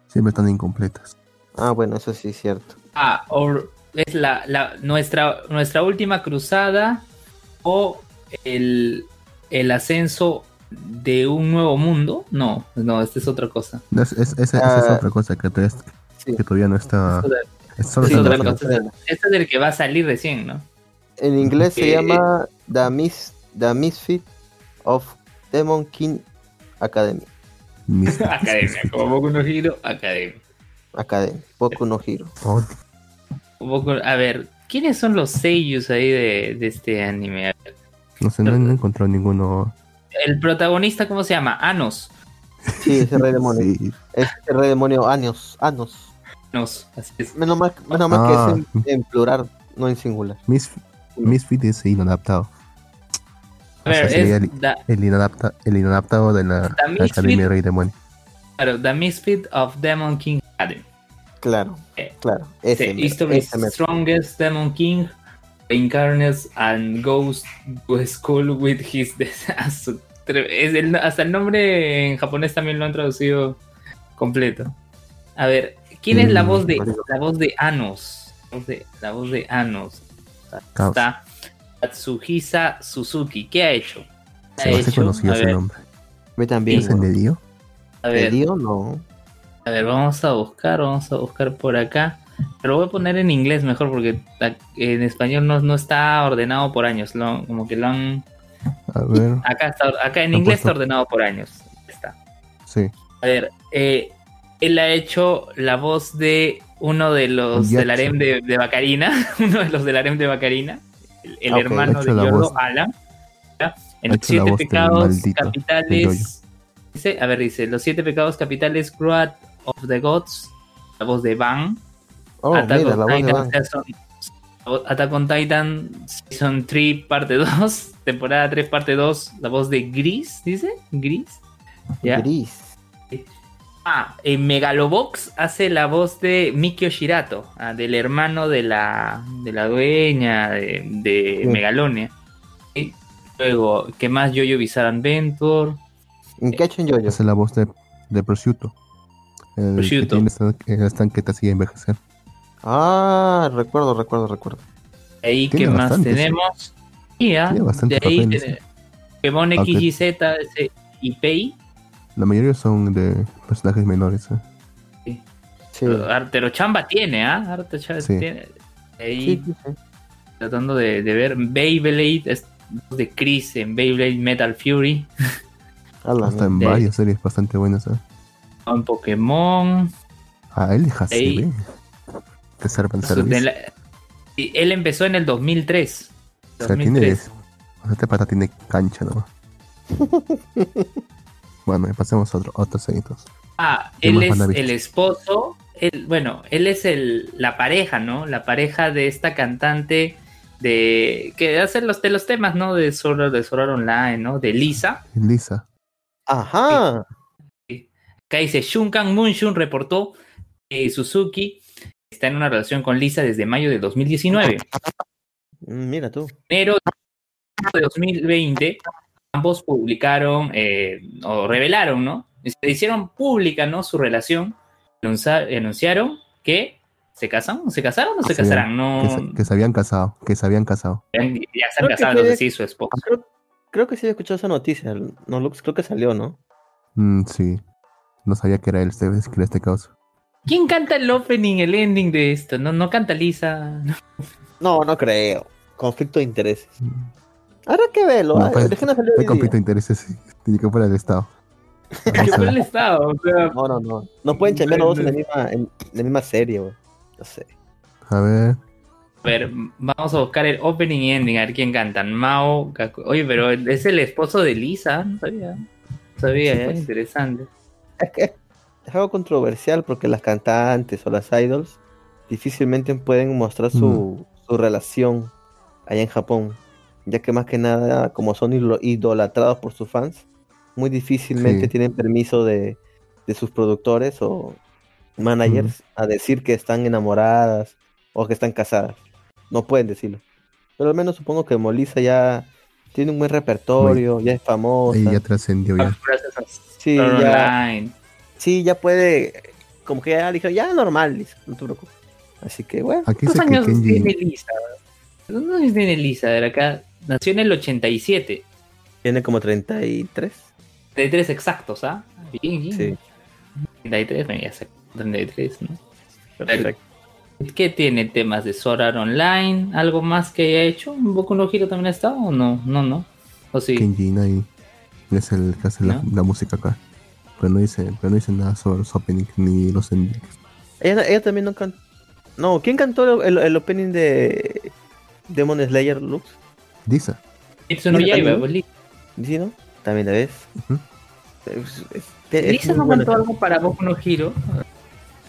Siempre están incompletas. ah bueno eso sí es cierto Ah, or- es la, la- nuestra, nuestra última cruzada o el, el ascenso de un nuevo mundo. No, no, esta es otra cosa. No, es- es- esa, esa es Ah. otra cosa que, todavía- sí que todavía no está. Esto de- es solo Sí. Este es el que va a salir recién, ¿no? en inglés se llama The Mis The Misfit of Demon King Academy Mis- Academia, como Boku no Hero, Academia. Academy Boku no Hero Odio. Boku- a ver, ¿quiénes son los seiyus ahí de, de este anime? No sé, no, no he encontrado ninguno. El protagonista, ¿cómo se llama? Anos. sí ese rey demonio Sí. es el rey demonio Anos Anos Anos, así es. menos mal menos mal Ah. que es en, en plural no en singular Mis, Misfit es inadaptado. A ver, O sea, sería es el- da- El, inadapta, el inadaptado de la The Misfit. Academia Rey Demonio. claro, The Misfit of Demon King Academy. Claro, Eh, claro. Ese, The history's strongest Demon King reincarnates and goes to school with his disaster. Es el- hasta el nombre en japonés también lo han traducido completo. A ver, ¿quién es la Mm, voz de la voz de Anos? La voz de, la voz de Anos. Está Tatsuhisa Suzuki. ¿Qué ha hecho? Se me hace hecho? conocido ese nombre. Me también. ¿Es el de Dio? A ¿De ver, Dio? No. A ver, vamos a buscar, vamos a buscar por acá. Pero voy a poner en inglés mejor porque en español no, no está ordenado por años. Lo- como que lo han. A ver, Acá está, acá en inglés está ordenado por años. Está. sí. A ver, eh, él ha hecho la voz de uno de los del harem de, de Bacarina. Uno de los del harem de Bacarina. El, el Ok. hermano de voz- Alan. En los siete pecados capitales. Dice, a ver, dice, los siete pecados capitales, Wrath of the Gods, la voz de Van, Oh, Attack, mira, on la voz de Titan, Van. Season- Attack on Titan Season 3 parte 2, temporada 3 parte 2, la voz de Gris, dice, Gris. ¿Ya? Gris. Ah, en Megalobox hace la voz de Mikio Shirato, ah, del hermano de la, de la dueña de, de Sí. Megalonia. Y luego, ¿qué más? Yo-Yo Bizarre Adventure. ¿En qué ha hecho en Yoyo? Es la voz de, de Prosciutto. El Prosciutto. que tiene esta- el estanque te hacía envejecer. Ah, recuerdo, recuerdo, recuerdo. Ahí, ¿qué más tenemos? Y, ah, de ahí tiene Pokémon XYZ ese, y Pei. La mayoría son de personajes menores. ¿eh? Sí. Pero Chamba tiene, ¿ah? Harto Chamba Sí. tiene. Ahí Sí, sí, sí. tratando de, de ver Beyblade, es de Chris en Beyblade Metal Fury, A la Hasta en de- varias series bastante buenas. ¿eh? en Pokémon. Ah, él deja Ey. Y él empezó en el 2003. O sea, tiene. 2003. O sea, este pata tiene cancha, ¿no? bueno, pasemos a otro, otros seguidos. Ah, ¿Qué él es el esposo. él- bueno, él es el, la pareja, ¿no? La pareja de esta cantante de que hace los de los temas, ¿no? De Sword, de Online, ¿no? De Lisa. Lisa. Ajá. Acá dice Shunkan Moonshun reportó que Suzuki está en una relación con Lisa desde mayo de 2019. Mm, Mira tú. enero de 2020, ambos publicaron eh, o revelaron, ¿no? Se hicieron pública, ¿no? Su relación. Anunciaron que se casan, se casaron o se Sí, casarán, Que, no. se, que se habían casado. Que se habían casado. Ya, casados, fue- es decir, su esposo. Creo, creo que sí he escuchado esa noticia. No, Lux, creo que salió, ¿no? Mm, sí. No sabía que era él este, que era este caso. ¿Quién canta el opening, el ending de esto? No, no canta Lisa. No, no creo. Conflicto de intereses. Habrá que verlo. No, ah, pues, No hay hoy conflicto de intereses. Tiene que fuera del Estado. Que Vamos a fue el estado, o sea, No, no, no. No pueden chambear los dos en la misma, en la misma serie, güey. No sé. A ver. A ver, vamos a buscar el opening y ending, a ver quién cantan. Mao, Kaku- Oye, pero es el esposo de Lisa, no sabía. No sabía, Sí, ya, pues. interesante. Es que es algo controversial porque las cantantes o las idols difícilmente pueden mostrar su, su relación allá en Japón. Ya que más que nada, como son idol- idolatrados por sus fans, muy difícilmente Sí. tienen permiso de, de sus productores o managers a decir que están enamoradas o que están casadas. No pueden decirlo. Pero al menos supongo que Molisa ya tiene un buen repertorio, ya es famosa. Ahí ya trascendió ya. Sí, ya, Online. Sí, ya puede, como que ya dijo, ya normal, Lisa, no te preocupes. Así que bueno, Aquí ¿Cuántos que años Kenji. tiene Lisa? ¿Cuántos años tiene Lisa? A ver, acá nació en el 87. tiene como 33. 33 exactos, ¿ah? Bien, bien. Sí, 33, bueno, ya sé. 33, ¿no? Perfecto. ¿Qué tiene temas de Sword Art Online? ¿Algo más que haya hecho? ¿Un Boku no Hero también ha estado o no? No, no. ¿O sí? Kenji Inai es el que hace la, ¿No? la música acá. Pero no dice, pero no dice nada sobre los openings ni los endings. Ella, ella también no cantó. No, ¿quién cantó el, opening de Demon Slayer Lux? Dice. Mitsu no Yaiba. ¿Sí, no? También la ves. Muy no cantó algo para Boku no Hero.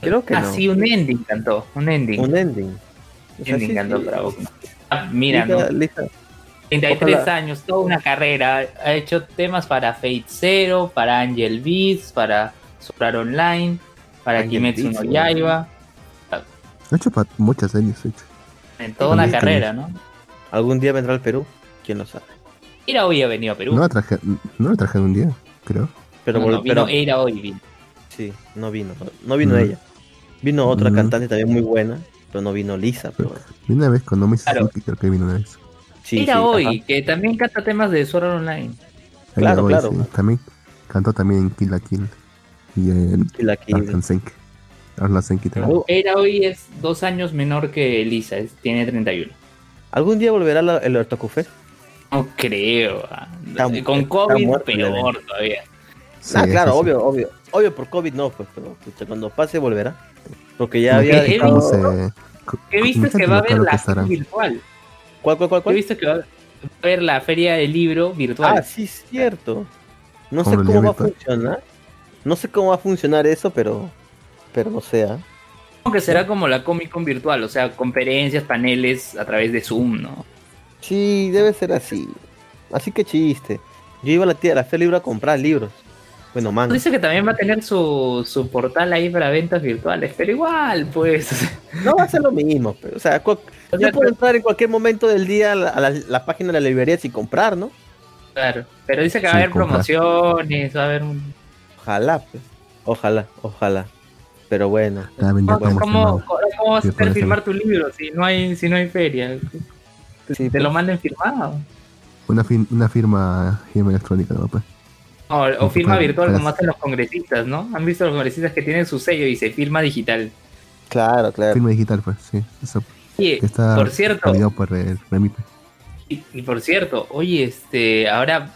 Creo que ah, no. sí, un ending cantó. Un ending. Un ending. O sea, ending sí, cantó sí. para Boku. Ah, mira, Lisa- ¿no? Lisa- 33 Ojalá. años, toda una carrera. Ha hecho temas para Fate Zero, para Angel Beats, para Soprar Online, para Angel Kimetsu Beats, no. Yaiba. Ha hecho pa- muchas series, ha hecho. En toda una carrera, ¿no? Algún día vendrá al Perú, quién lo sabe. Era hoy ha venido a Perú. No la traje, no traje un día, creo. Pero, No, vino, pero- era hoy vino. sí, no vino. No vino Mm. ella. Vino otra Mm. cantante también muy buena, pero no vino Lisa. Pero, bueno. Y una vez con Nomi Claro. Suzuki, creo que vino una vez. Sí, era sí, hoy, ajá. que también canta temas de Sword Art Online. Claro, claro. sí. También cantó también en Kill la Kill. Y en la Senki. Arlan Senki también. Oh. Era hoy es dos años menor que Elisa, es- tiene 31. ¿Algún día volverá la- el Fest? No creo. ah. Está mu- Con COVID muerto peor todavía. Sí, ah, claro, eso sí. obvio, obvio. Obvio, por COVID no, pues, pero pucha, cuando pase volverá. Porque ya había he dejado... visto- ¿Cómo se- co- ¿Qué viste imagínate que va a haber la virtual? ¿Cuál, cuál, cuál, He cuál? visto que va a haber la feria del libro virtual. Ah, sí, es cierto. No sé ¿Cómo va a funcionar. No sé cómo va a funcionar eso, pero... Pero no sé, ¿ah? Aunque será como la Comic Con virtual, o sea, conferencias, paneles a través de Zoom, ¿no? Sí, debe ser así. Así que chiste. Yo iba a la tía, a la Feria Libre a comprar libros. Bueno, manga. Dice que también va a tener su, su portal ahí para ventas virtuales, pero igual, pues. No va a ser lo mismo, pero, o sea, cu- O sea, yo puedo entrar en cualquier momento del día a la, a la- la página de la librería sin comprar, ¿no? Claro. Pero dice que va a haber comprar. promociones, va a haber un. Ojalá, pues. Ojalá, ojalá. Pero bueno. ¿Cómo, cómo, cómo vas a Sí, hacer firmar tu libro si no hay, si no hay feria? Te, Sí, te lo pues. manden firmado. Una, fin- una firma, firma electrónica, ¿no? Pues. O, firma virtual como hacen los congresistas, ¿no? Han visto los congresistas que tienen su sello y se firma digital. Claro, claro. Firma digital, pues, sí. Eso Oye, que está por cierto, por el y, y por cierto, oye, este, ahora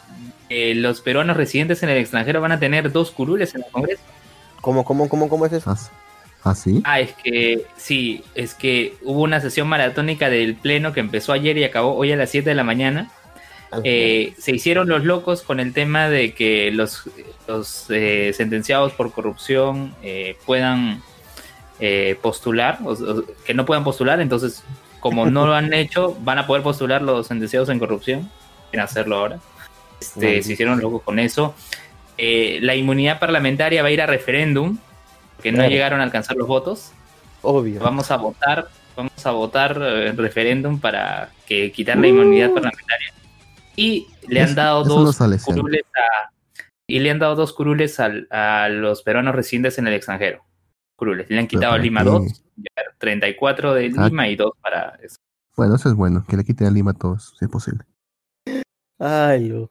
eh, los peruanos residentes en el extranjero van a tener dos curules en el Congreso. ¿Cómo, cómo, cómo, cómo es eso? ¿Ah, ¿Ah, sí? Ah, es que sí, es que hubo una sesión maratónica del Pleno que empezó ayer y acabó hoy a las 7 de la mañana. Eh, se hicieron los locos con el tema de que los, los eh, sentenciados por corrupción eh, puedan eh, postular, o- o que no puedan postular, entonces como no lo han hecho, van a poder postular los sentenciados en corrupción, en hacerlo ahora. Este, Bueno. se hicieron locos con eso. Eh, la inmunidad parlamentaria va a ir a referéndum, que no Claro. llegaron a alcanzar los votos. Obvio. Vamos a votar, vamos a votar eh, referéndum para que quitar la inmunidad parlamentaria. Y le han dado eso no dos curules a y le han dado dos curules al- a los peruanos residentes en el extranjero. Curules. Le han quitado para Lima qué? 2, ya 34 de Ah. Lima y 2 para eso. Bueno, eso es bueno, que le quiten a Lima a todos, si es posible. Ay, Dios.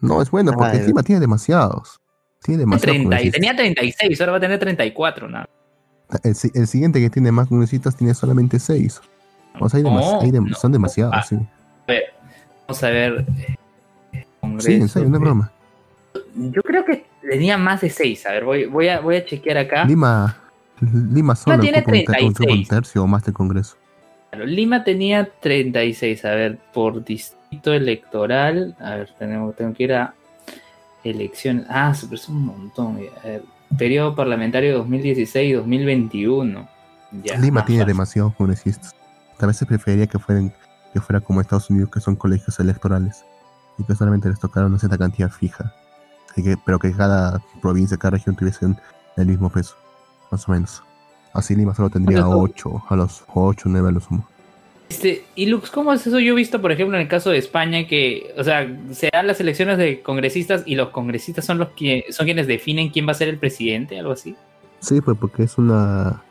No, es bueno, porque Ay, Lima tiene demasiados. Tiene demasiados 30 y congresistas. tenía 36, ahora va a tener 34, nada. El, si- el siguiente que tiene más congresistas tiene solamente 6. O sea, hay demas- No, hay dem- no. son demasiados, Ah, sí. A ver, vamos a ver. eh, Sí, en Congreso serio, de- broma. Yo creo que tenía más de 6. A ver, voy, voy, a, voy a chequear acá. Lima, Lima solo tiene ocupa un, ter- un 36. tercio o más del Congreso. Claro, Lima tenía 36, a ver, por distrito electoral, a ver, tenemos, tengo que ir a elecciones, ah, se es un montón, a ver, periodo parlamentario 2016-2021. Ya, Lima tiene fácil. demasiados congresistas. A veces preferiría que fueran que fuera como Estados Unidos, que son colegios electorales y que solamente les tocaron una cierta cantidad fija. Así que, pero que cada provincia, cada región tuviesen el mismo peso, más o menos. Así Lima solo tendría Bueno, 8 a los 8 9 a lo sumo. Este, y Lux, ¿cómo es eso? Yo he visto, por ejemplo, en el caso de España, que, o sea, se dan las elecciones de congresistas y los congresistas son los que son quienes definen quién va a ser el presidente, algo así. Sí, pues porque es una.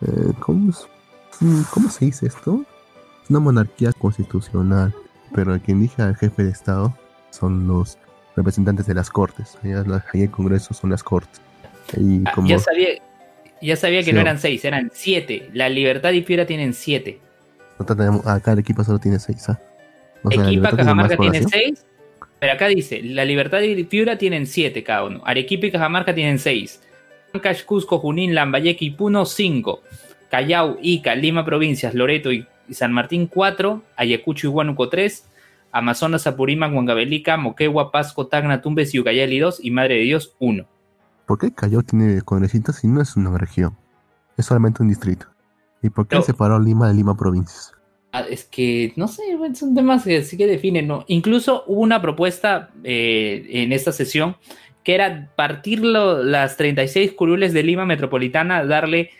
eh, ¿cómo, es? ¿Cómo se dice esto? Una monarquía constitucional, pero quien elige al jefe de Estado son los representantes de las cortes. Ahí, la- ahí el Congreso son las cortes. Y Ah, como, ya sabía, ya sabía que Sí, no eran seis, eran siete. La Libertad y Piura tienen siete. acá el equipo solo tiene 6. ¿ah? O sea, Equipa, Cajamarca tiene. 6. Pero acá dice, La Libertad y Piura tienen 7 cada uno. Arequipa y Cajamarca tienen 6. Ancash, Cusco, Junín, Lambayeque y Puno 5. Callao, Ica, Lima Provincias, Loreto y y San Martín 4. Ayacucho y Huánuco 3. Amazonas, Apurímac, Huancavelica, Moquegua, Pasco, Tacna, Tumbes y Ucayali 2. Y Madre de Dios 1. ¿Por qué Callao tiene congresistas si no es una región? Es solamente un distrito. ¿Y por qué No. separó Lima de Lima provincias? Ah, Es que, no sé, son temas que sí que definen, ¿no? Incluso hubo una propuesta eh, en esta sesión que era partir lo- las 36 curules de Lima Metropolitana, darle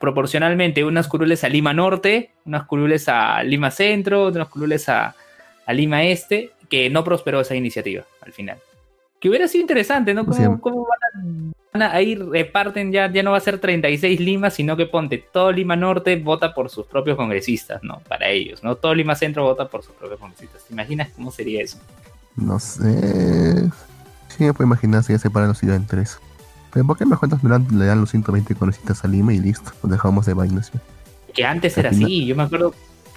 proporcionalmente unas curules a Lima Norte, unas curules a Lima Centro, unas curules a, a Lima Este, que no prosperó esa iniciativa al final. Que hubiera sido interesante, ¿no? Sí. ¿Cómo, cómo van, a, van a- ahí reparten ya, ya no va a ser 36 Limas, sino que ponte todo Lima Norte vota por sus propios congresistas, ¿no? Para ellos, ¿no? Todo Lima Centro vota por sus propios congresistas. ¿Te imaginas cómo sería eso? No sé. Sí, me puedo imaginar si ya separan la ciudad en tres. Pero ¿por qué mejor entonces le dan, los 120 congresistas a Lima y listo? Nos dejamos de vainas. ¿sí? Que antes Al era final- así. Yo me acuerdo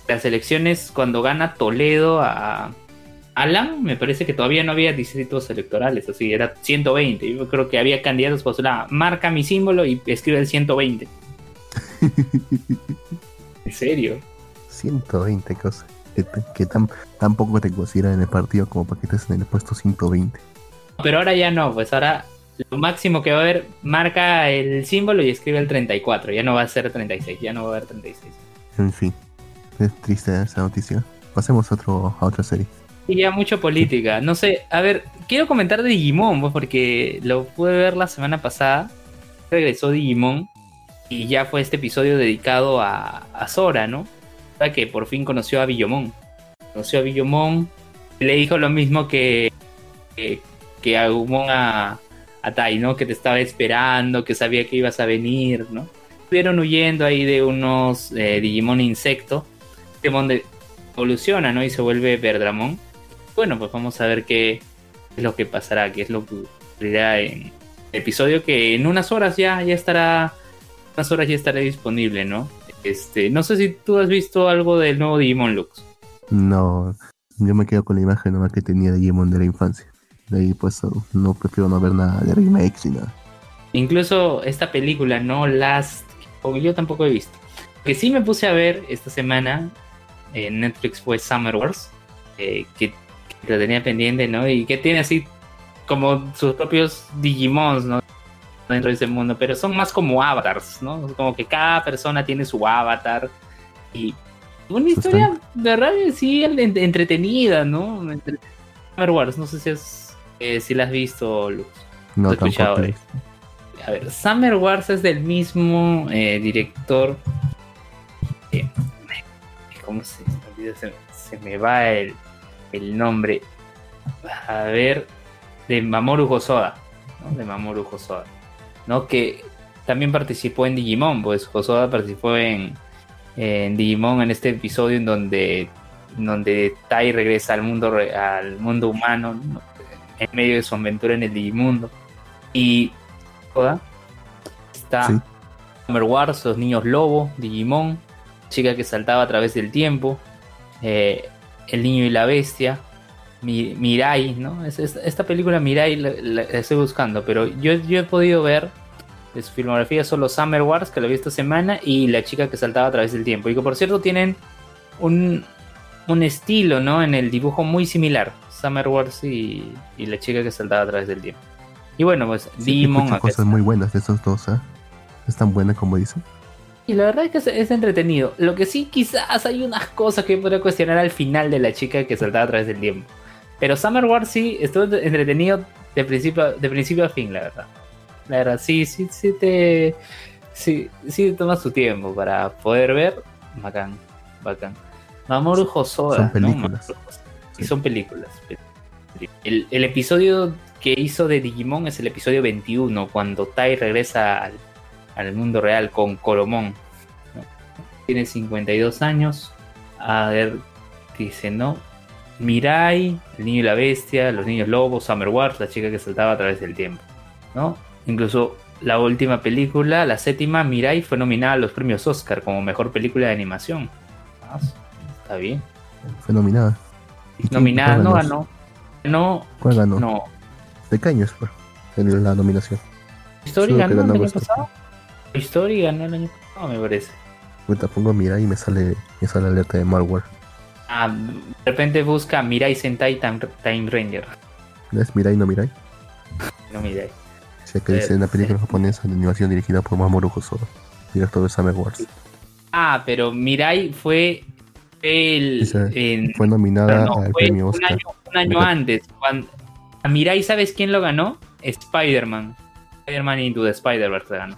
las elecciones cuando gana Toledo a Alan, me parece que todavía no había distritos electorales, así era 120. Yo creo que había candidatos postulados. Marca mi símbolo y escribe el 120. ¿En serio? 120 cosas. Que, tan, tan poco te consideran en el partido como para que estés en el puesto 120. Pero ahora ya no, pues ahora lo máximo que va a haber marca el símbolo y escribe el 34. Ya no va a ser 36, ya no va a haber 36. En fin. Es triste esa noticia. Pasemos a, otro, a otra serie. Y ya mucho política. No sé, a ver, quiero comentar de Digimon, pues, porque lo pude ver la semana pasada. Regresó Digimon y ya fue este episodio dedicado a, a Sora, ¿no? O sea, que por fin conoció a Billomon. Conoció a Billomon, le dijo lo mismo que, que, que a Agumon a, a Tai, ¿no? Que te estaba esperando, que sabía que ibas a venir, ¿no? Estuvieron huyendo ahí de unos eh, Digimon insecto, Digimon de- evoluciona, ¿no? Y se vuelve Verdramon. Bueno, pues vamos a ver qué es lo que pasará, qué es lo que ocurrirá en el episodio que en unas horas ya, ya estará, unas horas ya estará disponible, ¿no? Este, no sé si tú has visto algo del nuevo Digimon Lux. No, yo me quedo con la imagen nomás que tenía de Digimon de la infancia. De ahí pues no prefiero no ver nada de remakes ni nada. Incluso esta película, no Last, yo tampoco he visto. Que sí me puse a ver esta semana en Netflix fue Summer Wars, eh, que, que lo tenía pendiente, ¿no? Y que tiene así como sus propios Digimons, ¿no? Dentro de ese mundo, pero son más como avatars, ¿no? Como que cada persona tiene su avatar y una historia de verdad sí en- entretenida, ¿no? Entre- Summer Wars, no sé si, has, eh, si la has visto, Luz. No, escuchado, tampoco. A ver, Summer Wars es del mismo eh, director. eh, ¿Cómo se? Se, se me va el, el nombre. A ver, de Mamoru Hosoda. ¿no? De Mamoru Hosoda. ¿no? Que también participó en Digimon, pues Hosoda participó en, en Digimon en este episodio en donde, en donde Tai regresa al mundo, al mundo humano, ¿no? En medio de su aventura en el Digimundo. Y está Sí. Summer Wars, los niños lobo, Digimon, chica que saltaba a través del tiempo, eh, el niño y la bestia, Mi- Mirai, ¿no? Es- es- esta película Mirai la, la- la estoy buscando, pero yo, yo he podido ver de su filmografía solo Summer Wars, que lo vi esta semana, y La chica que saltaba a través del tiempo, y que por cierto tienen un, un estilo, ¿no? En el dibujo muy similar, Summer Wars y, y La chica que saltaba a través del tiempo. Y bueno, pues Sí, acá cosas está. muy buenas de esos dos, ¿eh? Es tan buena como dicen. Y la verdad es que es, es entretenido. Lo que sí, quizás hay unas cosas que podría cuestionar al final de la chica que saltaba a través del tiempo. Pero Summer Wars sí estuvo entretenido de principio, de principio a fin, la verdad. La verdad, sí, sí, sí te. Sí, sí tomas tu tiempo para poder ver. Bacán, bacán. Mamoru Hosoda. Son películas. Son películas. El, episodio que hizo de Digimon es el episodio 21, cuando Tai regresa al, al mundo real con Coromon. ¿no? Tiene 52 años. A ver, dice, ¿no? Mirai, el niño y la bestia, los niños lobos, Summer Wars, la chica que saltaba a través del tiempo. ¿no? Incluso la última película, la séptima, Mirai, fue nominada a los premios Oscar como mejor película de animación. Ah, está bien. Fue nominada. ¿Y quién- Nominada, no ganó? No, ¿Cuál ganó? no. De caños fue en la nominación. Story ganó el año pasado. Story ganó el año pasado, me parece. Puta, pongo mira y me sale, me sale alerta de malware. Ah, de repente busca Mirai Sentai Time, Ranger. ¿No es Mirai no Mirai? No Mirai. O sea que dice Eh, una película sí. japonesa de animación dirigida por Mamoru Hosoda, director de Summer Wars. Ah, pero Mirai fue el. Dice, en- Fue nominada no, al fue premio un Oscar. año, un año antes. Cuando, a Mirai, ¿sabes quién lo ganó? Spider-Man. Spider-Man Into the Spider-Verse ganó.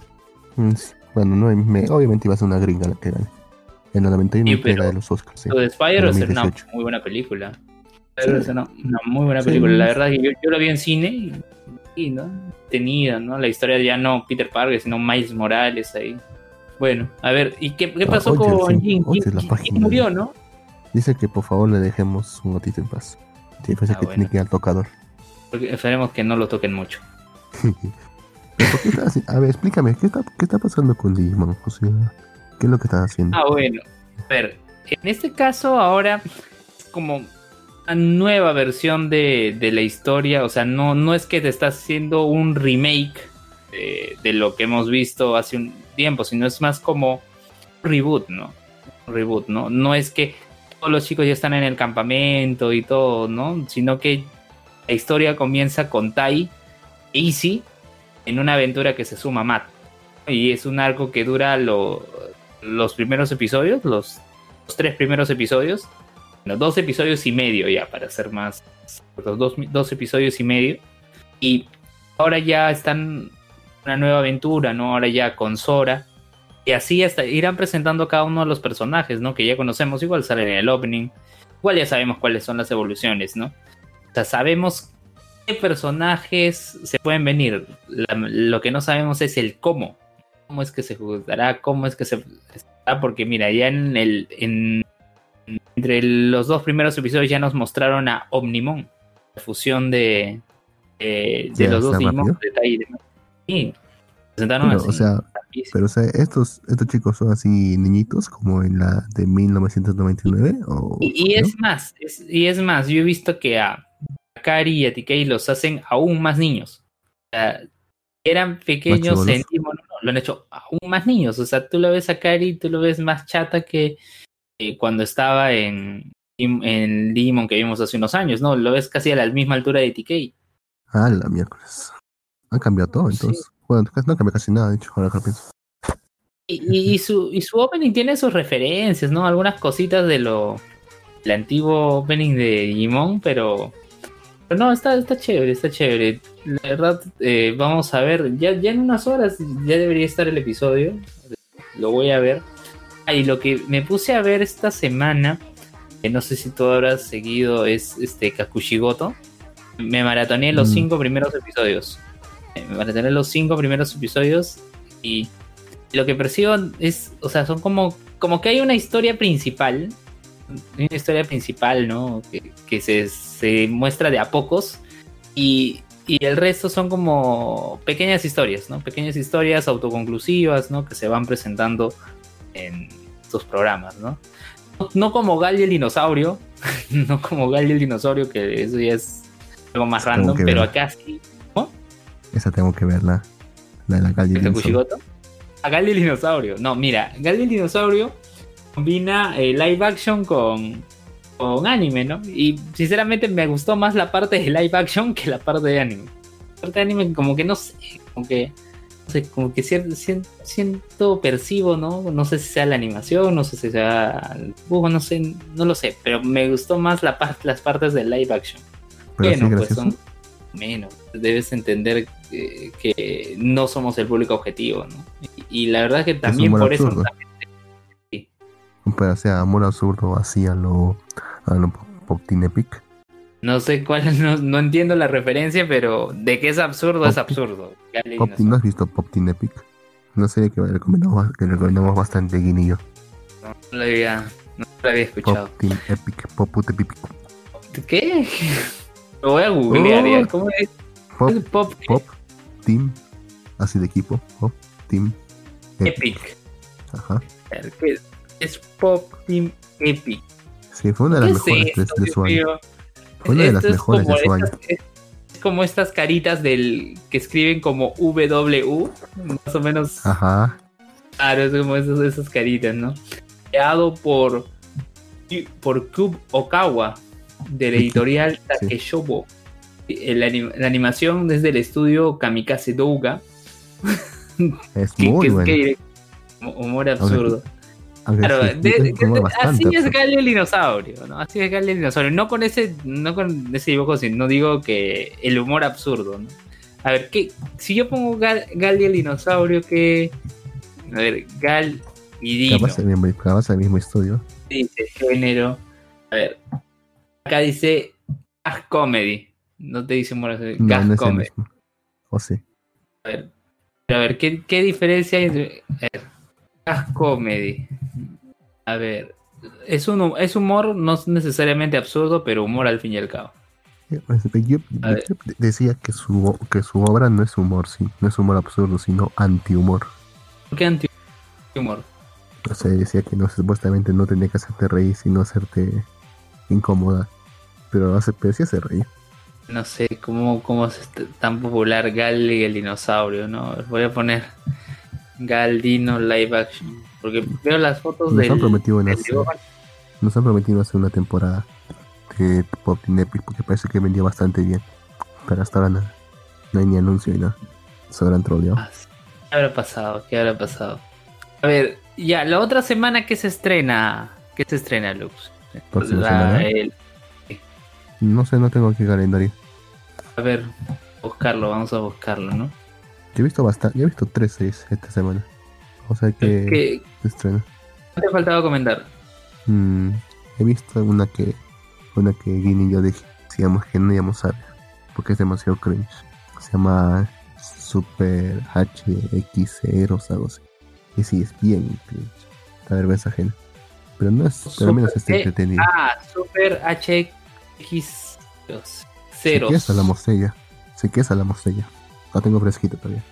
Mm, sí. Bueno, no, me- obviamente iba a ser una gringa la que gane. En la 91 Sí, pero- de los Oscars. Sí. The Spider-Verse era una 2018. muy buena película. Spider-Verse era una muy buena Sí. película. La verdad que yo, yo la vi en cine y, y, ¿no? Tenida, ¿no? La historia ya no Peter Parker, sino Miles Morales ahí. Bueno, a ver, ¿y qué, qué Ah, pasó oye, con Jin? Jin- murió, ¿no? Dice que por favor le dejemos un gatito en paz. Parece Ah, que bueno. tiene que ir al tocador. Porque esperemos que no lo toquen mucho. ¿Pero por qué está así? A ver, explícame, ¿qué está, qué está pasando con Digimon? O sea, ¿qué es lo que estás haciendo? Ah, bueno. A ver, en este caso ahora es como una nueva versión de, de la historia. O sea, no, no es que te estás haciendo un remake de, de lo que hemos visto hace un tiempo, sino es más como reboot, ¿no? Reboot, ¿no? No es que todos los chicos ya están en el campamento y todo, ¿no? Sino que la historia comienza con Tai e Easy en una aventura que se suma a Matt. Y es un arco que dura lo- los primeros episodios, los, los tres primeros episodios. bueno, dos episodios y medio ya, para ser más, dos, dos episodios y medio. Y ahora ya están una nueva aventura, ¿no? Ahora ya con Sora. Y así hasta irán presentando cada uno de los personajes, ¿no? Que ya conocemos, igual salen en el opening. Igual ya sabemos cuáles son las evoluciones, ¿no? O sea, sabemos qué personajes se pueden venir. lo que no sabemos es el cómo. Cómo es que se jugará, cómo es que se... Porque mira, ya en el... En, entre los dos primeros episodios ya nos mostraron a Omnimon. La fusión de, de, los dos Digimon. Sí, presentaron así. O sea, pero o sea, estos, estos chicos son así niñitos como en la de 1999 o, y, es más, y es más, yo he visto que a Kari y a TK los hacen aún más niños. O sea, eran pequeños sentimos, lo han hecho aún más niños. O sea, tú lo ves a Kari, tú lo ves más chata que cuando estaba en, en Digimon que vimos hace unos años, ¿no? Lo ves casi a la misma altura de TK. Ah, la miércoles. Han cambiado todo, entonces. Bueno, no cambia casi nada, de hecho, ahora que lo pienso. Y, su, y su opening tiene sus referencias, ¿no? Algunas cositas de lo el antiguo opening de Digimon, pero, pero no, está, está chévere, está chévere. La verdad, eh, vamos a ver, ya, ya en unas horas ya debería estar el episodio, lo voy a ver. Ah, y lo que me puse a ver esta semana, que no sé si tú habrás seguido, es este Kakushigoto. Me maratoneé los mm. cinco primeros episodios. Me maratoneé los cinco primeros episodios y lo que percibo es, o sea, son como, como que hay una historia principal, una historia principal, ¿no? Que, se, muestra de a pocos y, y, el resto son como pequeñas historias, ¿no? Pequeñas historias autoconclusivas, ¿no? Que se van presentando en estos programas, ¿no? No, como Gal y el dinosaurio, no como Gal y el dinosaurio, que eso ya es algo más random, pero acá sí. Esa tengo que verla, la de la Gal y el dinosaurio. A Gal y el dinosaurio. No, mira, Gal y el dinosaurio combina eh, live action con, con anime, ¿no? Y sinceramente me gustó más la parte de live action que la parte de anime. La parte de anime como que no sé, como que no sé, como que siento, siento, percibo, ¿no? No sé si sea la animación, no sé si sea el dibujo, no sé, no lo sé, pero me gustó más la parte, las partes de live action bueno, pues son menos. Debes entender que, no somos el público objetivo, ¿no? Y, la verdad que también por eso. sí. Pero, sea, amor absurdo así a lo, a lo Pop Epic. No sé cuál, no, entiendo la referencia, pero de que es absurdo, es absurdo. Pop ¿No has visto Pop Teen Epic? No sé que recomendamos, que recomendamos bastante Guinillo. No, no lo había, no lo había escuchado. Pop Teen Epic, Pop Epic. ¿Qué? Lo voy a googlear. Oh. ¿Cómo es? Pop, pop, Team. Así de equipo. Pop Team. Epic. Ajá. Es Pop Team Epic. Sí, fue una de las mejores de, su año. Fue una de las mejores de su año. Es, como estas caritas del que escriben como W, más o menos. Ajá. Claro, es como esas, esas caritas, ¿no? Creado por por Cube Okawa, del editorial Takeshobo. La, la, animación desde el estudio Kamikaze Douga. Es muy bueno. humor absurdo. claro, así es Gali el dinosaurio, ¿no? Así es Gali el dinosaurio. No con ese, no con ese dibujo, sino digo que el humor absurdo, ¿no? A ver, ¿qué? si yo pongo Gal, Gali el dinosaurio, ¿qué? A ver, Gal y Dino. Capaz el mismo, capaz el mismo estudio. Dice género. A ver, Acá dice comedy. No te dice humor gas no, comedy. ¿O sí? A ver, a ver ¿qué, ¿qué, diferencia hay entre gas comedy? A ver, es, un, es humor no necesariamente absurdo, pero humor al fin y al cabo. Pues, yo, decía que su, que su obra no es humor, sí, no es humor absurdo, sino anti-humor. ¿Por qué anti-humor? O sea, decía que no supuestamente no tenía que hacerte reír, sino hacerte incómoda pero hace sí hace reír. No sé cómo, cómo es tan popular Gal y el dinosaurio, ¿no? Voy a poner Galdino live action. Porque veo las fotos nos Han prometido en hacer, nos han prometido hacer una temporada de Pop Epic porque parece que vendía bastante bien. Pero hasta ahora no, no hay ni anuncio ni nada. Se habrán troleado. Ah, ¿Qué habrá pasado? ¿Qué habrá pasado? A ver, ya, la otra semana que se estrena, ¿qué se estrena, Lux? La- el- No sé, no tengo aquí calendario. a ver, buscarlo, vamos a buscarlo, ¿no? Yo he visto bastante, yo he visto tres series esta semana. O sea que ¿Qué se estrena. qué te faltaba comentar? Mm, he visto una que una que Guinea y yo dije, digamos que no íbamos a ver, porque es demasiado cringe. Se llama Super HX0 o algo así. Y sí, es bien cringe. La vergüenza ajena. Pero no es, pero al menos está entretenido. Ah, Super HX Si ceros. quieres hablamos de ella. Si quieres hablamos de ella. La tengo fresquita todavía.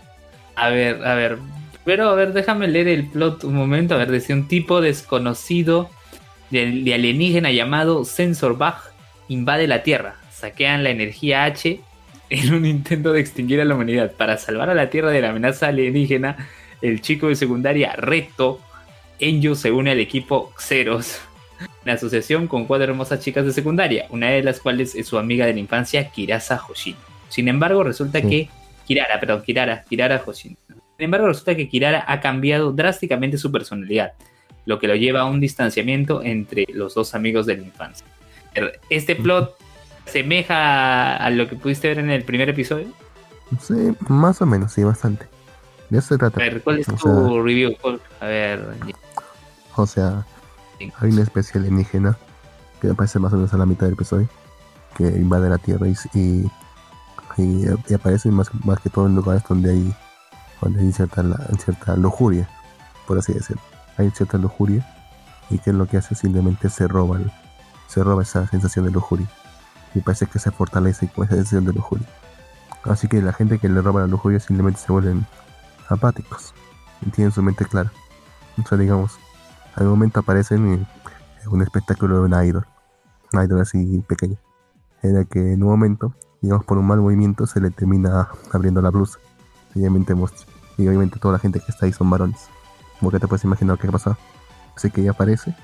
A ver, a ver. Pero a ver, déjame leer el plot un momento. A ver, decía un tipo desconocido de, de alienígena llamado Sensor Bug invade la Tierra. Saquean la energía H en un intento de extinguir a la humanidad. Para salvar a la Tierra de la amenaza alienígena, el chico de secundaria Reto Enyo se une al equipo Xeros. La asociación con cuatro hermosas chicas de secundaria, una de las cuales es su amiga de la infancia, Kirasa Hoshin. Sin embargo, resulta Sí. que Kirara, perdón, Kirara, Kirara Hoshin. Sin embargo, resulta que Kirara ha cambiado drásticamente su personalidad, lo que lo lleva a un distanciamiento entre los dos amigos de la infancia. Este plot asemeja a lo que pudiste ver en el primer episodio. Sí, más o menos, sí, bastante. De eso se A trata. ver, ¿cuál es O tu sea- review? ¿Cuál- A ver, O sea, hay una especie alienígena que aparece más o menos a la mitad del episodio que invade la Tierra y, y, y- aparece más, más que todo en lugares donde hay donde hay cierta, la- cierta lujuria, por así decirlo. Hay cierta lujuria y que lo que hace simplemente se roba se roba esa sensación de lujuria y parece que se fortalece con esa sensación de lujuria. Así que la gente que le roba la lujuria simplemente se vuelven apáticos y tienen su mente clara. O sea, digamos, al momento aparecen en, en un espectáculo de una idol, una idol así pequeña, en la que en un momento, digamos por un mal movimiento, se le termina abriendo la blusa. Y obviamente, y obviamente toda la gente que está ahí son varones. Como que te puedes imaginar qué pasa. Así que ella aparece,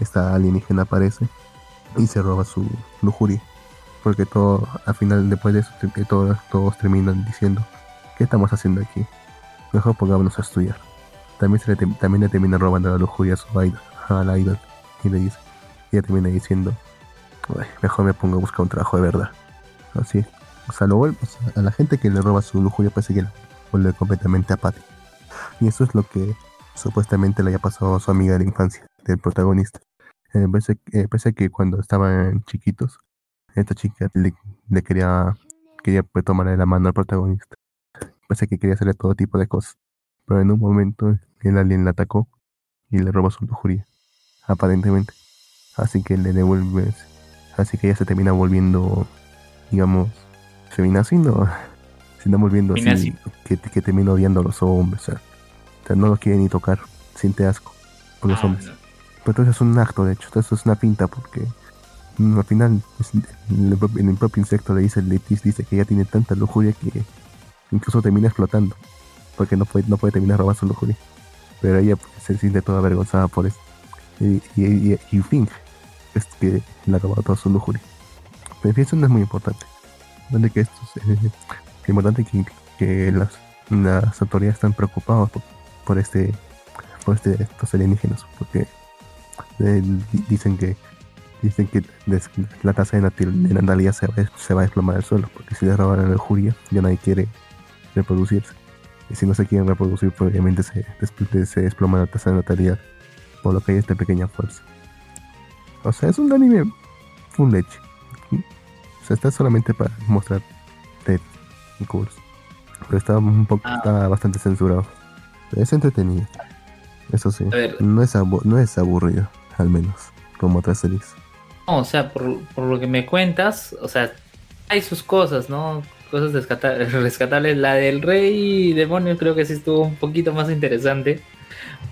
esta alienígena aparece y se roba su lujuria. Porque todo, al final, después de eso, todos terminan diciendo, ¿qué estamos haciendo aquí? Mejor pongámonos a estudiar también, se le también le termina robando la lujuria a su idol, a la idol. Y le dice, ella termina diciendo, "Ay, mejor me pongo a buscar un trabajo de verdad. Así, o sea, lo vuelve, a la gente que le roba su lujuria parece que la vuelve completamente apática. Y eso es lo que supuestamente le haya pasado a su amiga de la infancia, del protagonista. Eh, parece, eh, parece que cuando estaban chiquitos, esta chica le, le quería, quería pues, tomarle la mano al protagonista. Parece que quería hacerle todo tipo de cosas. Pero en un momento el alien la atacó y le robó su lujuria, aparentemente. Así que le devuelve, así que ella se termina volviendo, digamos, se termina haciendo, se termina volviendo así, Feminazi. que, que termina odiando a los hombres, o sea, o sea, no lo quiere ni tocar, siente asco por los Ah, hombres. no. Pero entonces es un acto, de hecho, entonces es una pinta porque mm, al final es- en el, propio- insecto le dice, le dis- dice que ella tiene tanta lujuria que incluso termina explotando porque no puede, no puede terminar robando su lujuria. Pero ella pues, se siente toda avergonzada por eso. Y, y, y, y finge es que le ha robado toda su lujuria. Pero en fin, eso no es muy importante. Donde que esto es, eh, es importante que, que las, las autoridades están preocupadas por, por este por este, estos alienígenas porque eh, di- dicen que dicen que des- la tasa de, de natalidad se va, se va a desplomar al suelo porque si le roban la lujuria ya nadie quiere reproducirse y si no se quieren reproducir pues obviamente se, des- se desploma la tasa de natalidad por lo que hay esta pequeña fuerza. O sea es un anime full leche o sea está solamente para mostrar Ted y pero está un poco Ah. está bastante censurado. Pero es entretenido eso sí. No es no es aburrido al menos como otras series. No, o sea, por, por lo que me cuentas, o sea, hay sus cosas, ¿no? Cosas rescata- rescatables. La del rey demonio creo que sí estuvo un poquito más interesante.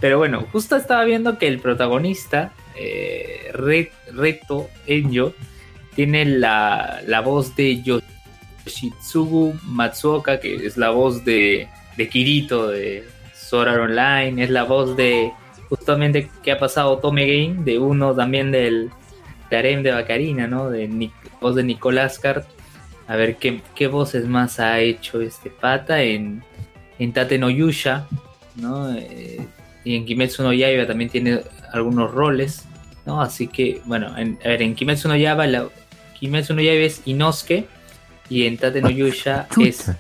Pero bueno, justo estaba viendo que el protagonista, eh, Re- Reto Enyo, tiene la, la voz de Yoshitsugu Matsuoka, que es la voz de, de Kirito de Sword Art Online, es la voz de justamente que ha pasado Tome Game, de uno también del de Harem de Bacarina, ¿no? De voz de Nicolás Cart. A ver qué, qué voces más ha hecho este pata en, en Tate no Yusha, ¿no? Eh, y en Kimetsu no Yaiba también tiene algunos roles. ¿no? Así que, bueno, en, a ver, en Kimetsu no Yaiba, la, Kimetsu no Yaiba es Inosuke y en Tate no Yusha es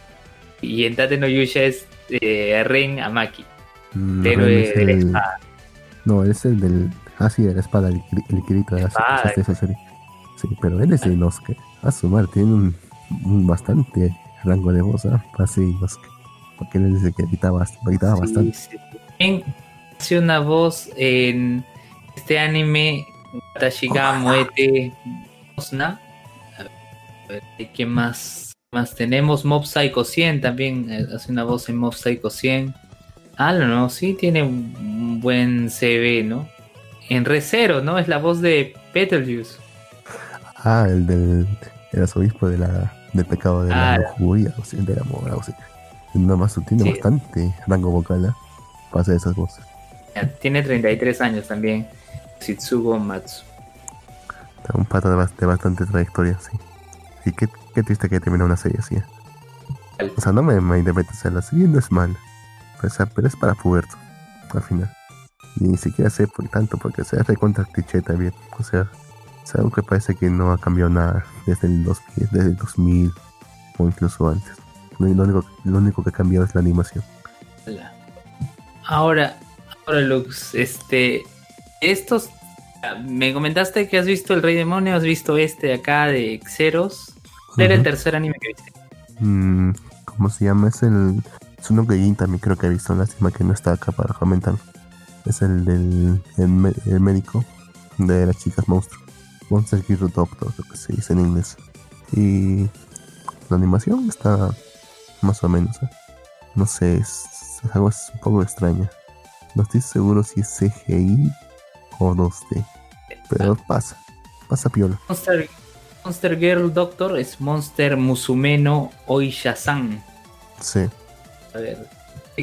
y en Tate no Yusha es eh, Ren Amaki, Mm, héroe Ren es de la espada. No, es el del. Ah, sí, de la espada, el, el Kirito de la Espada. esa serie. Sí, pero él es de Inosuke. A su madre, tiene un bastante rango de voz. Así. Porque él el que gritaba, gritaba Sí, bastante. sí. Hace una voz en este anime Tashiga Muete Osna. A ver, ¿qué más, más tenemos? Mob Psycho 100 también eh, hace una voz en Mob Psycho 100. Ah, no, no, sí tiene un un buen CV, ¿no? En Recero, ¿no? Es la voz de Betelgeuse. Ah, el del el arzobispo de la, del pecado de la Ah. lujuria, o sea, del amor, algo así. Nada más tiene Sí. bastante rango vocal, ¿ah? Para hacer esas voces. Tiene 33 años también. Shitsugo Matsu. Está un pata de, bas- de bastante trayectoria, sí. Y qué, qué triste que termina una serie así. ¿eh? O sea, no me malinterpretes, o sea, la serie no es mala. O sea, pero es para puberto, al final. Y ni siquiera sé por tanto, porque se hace contra cliché también. O sea, es algo que parece que no ha cambiado nada desde el 2000, desde el 2000 o incluso antes. Lo, único, lo único que ha cambiado es la animación. Ahora, ahora Lux, este, estos, me comentaste que has visto El Rey Demonio, has visto este de acá de Xeros. ¿Cuál era el tercer anime que viste? Mm, ¿Cómo se llama? Es el. Es uno que Jin también creo que he visto. Lástima que no está acá para comentar. Es el del el, médico de las chicas monstruo. Monster Hero Doctor, lo que se dice en inglés. Y la animación está más o menos. ¿eh? No sé, es, es algo es un poco extraña. No estoy seguro si es CGI o 2D. Pero pasa, pasa piola. Monster, Monster Girl Doctor es Monster Musumeno Oisha-san. Sí. A ver,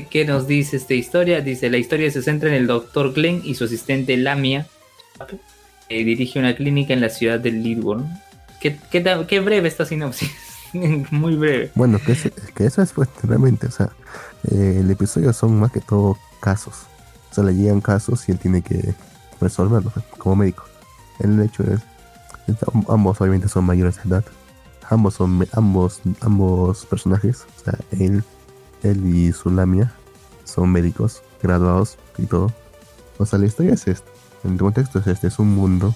¿qué nos dice esta historia? Dice, la historia se centra en el doctor Glenn y su asistente Lamia. Que dirige una clínica en la ciudad de Lidworth. ¿Qué, breve esta sinopsis. Muy breve. Bueno, que, ese- que eso es realmente, o sea, eh, el episodio son más que todo casos. O sea, le llegan casos y él tiene que resolverlos como médico. El hecho es, es- ambos obviamente son mayores de edad. Ambos son ambos ambos personajes, o sea, él él y su lamia son médicos graduados y todo. O sea, la historia es esta. El contexto es este, es un mundo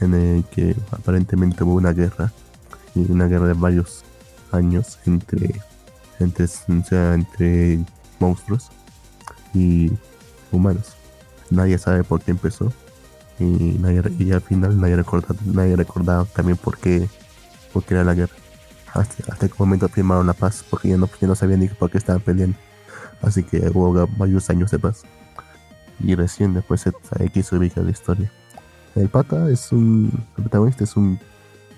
en el que aparentemente hubo una guerra y una guerra de varios años entre entre, sea, entre monstruos y humanos. Nadie sabe por qué empezó y, nadie, y al final nadie recordaba, nadie recordaba también por qué, por qué era la guerra. Hasta, hasta qué momento firmaron la paz porque ya no, ya no sabían ni por qué estaban peleando. Así que hubo varios años de paz. Y recién después se que se ubica la historia. El pata es un. El protagonista es un.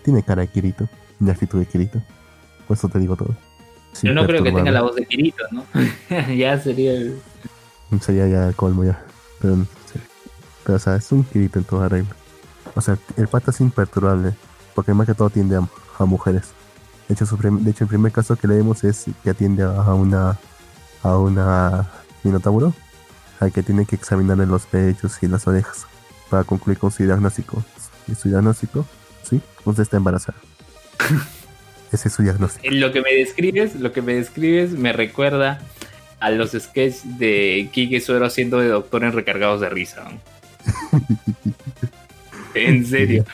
Tiene cara de Kirito. Y actitud de Kirito. Por eso te digo todo. Yo no creo que tenga la voz de Kirito, ¿no? ya sería el... Sería ya colmo ya. Pero, sí. Pero, o sea, es un Kirito en toda regla. O sea, el pata es imperturbable. Porque más que todo atiende a, a mujeres. De hecho, su de hecho, el primer caso que leemos es que atiende a una. A una. Minotauro. Al que tiene que examinarle los pechos y las orejas. Para concluir con su diagnóstico. Y su diagnóstico, sí, usted está embarazada. Ese es su diagnóstico. En Lo que me describes, lo que me describes me recuerda a los sketches de Kike Suero haciendo de doctor en recargados de risa. en serio.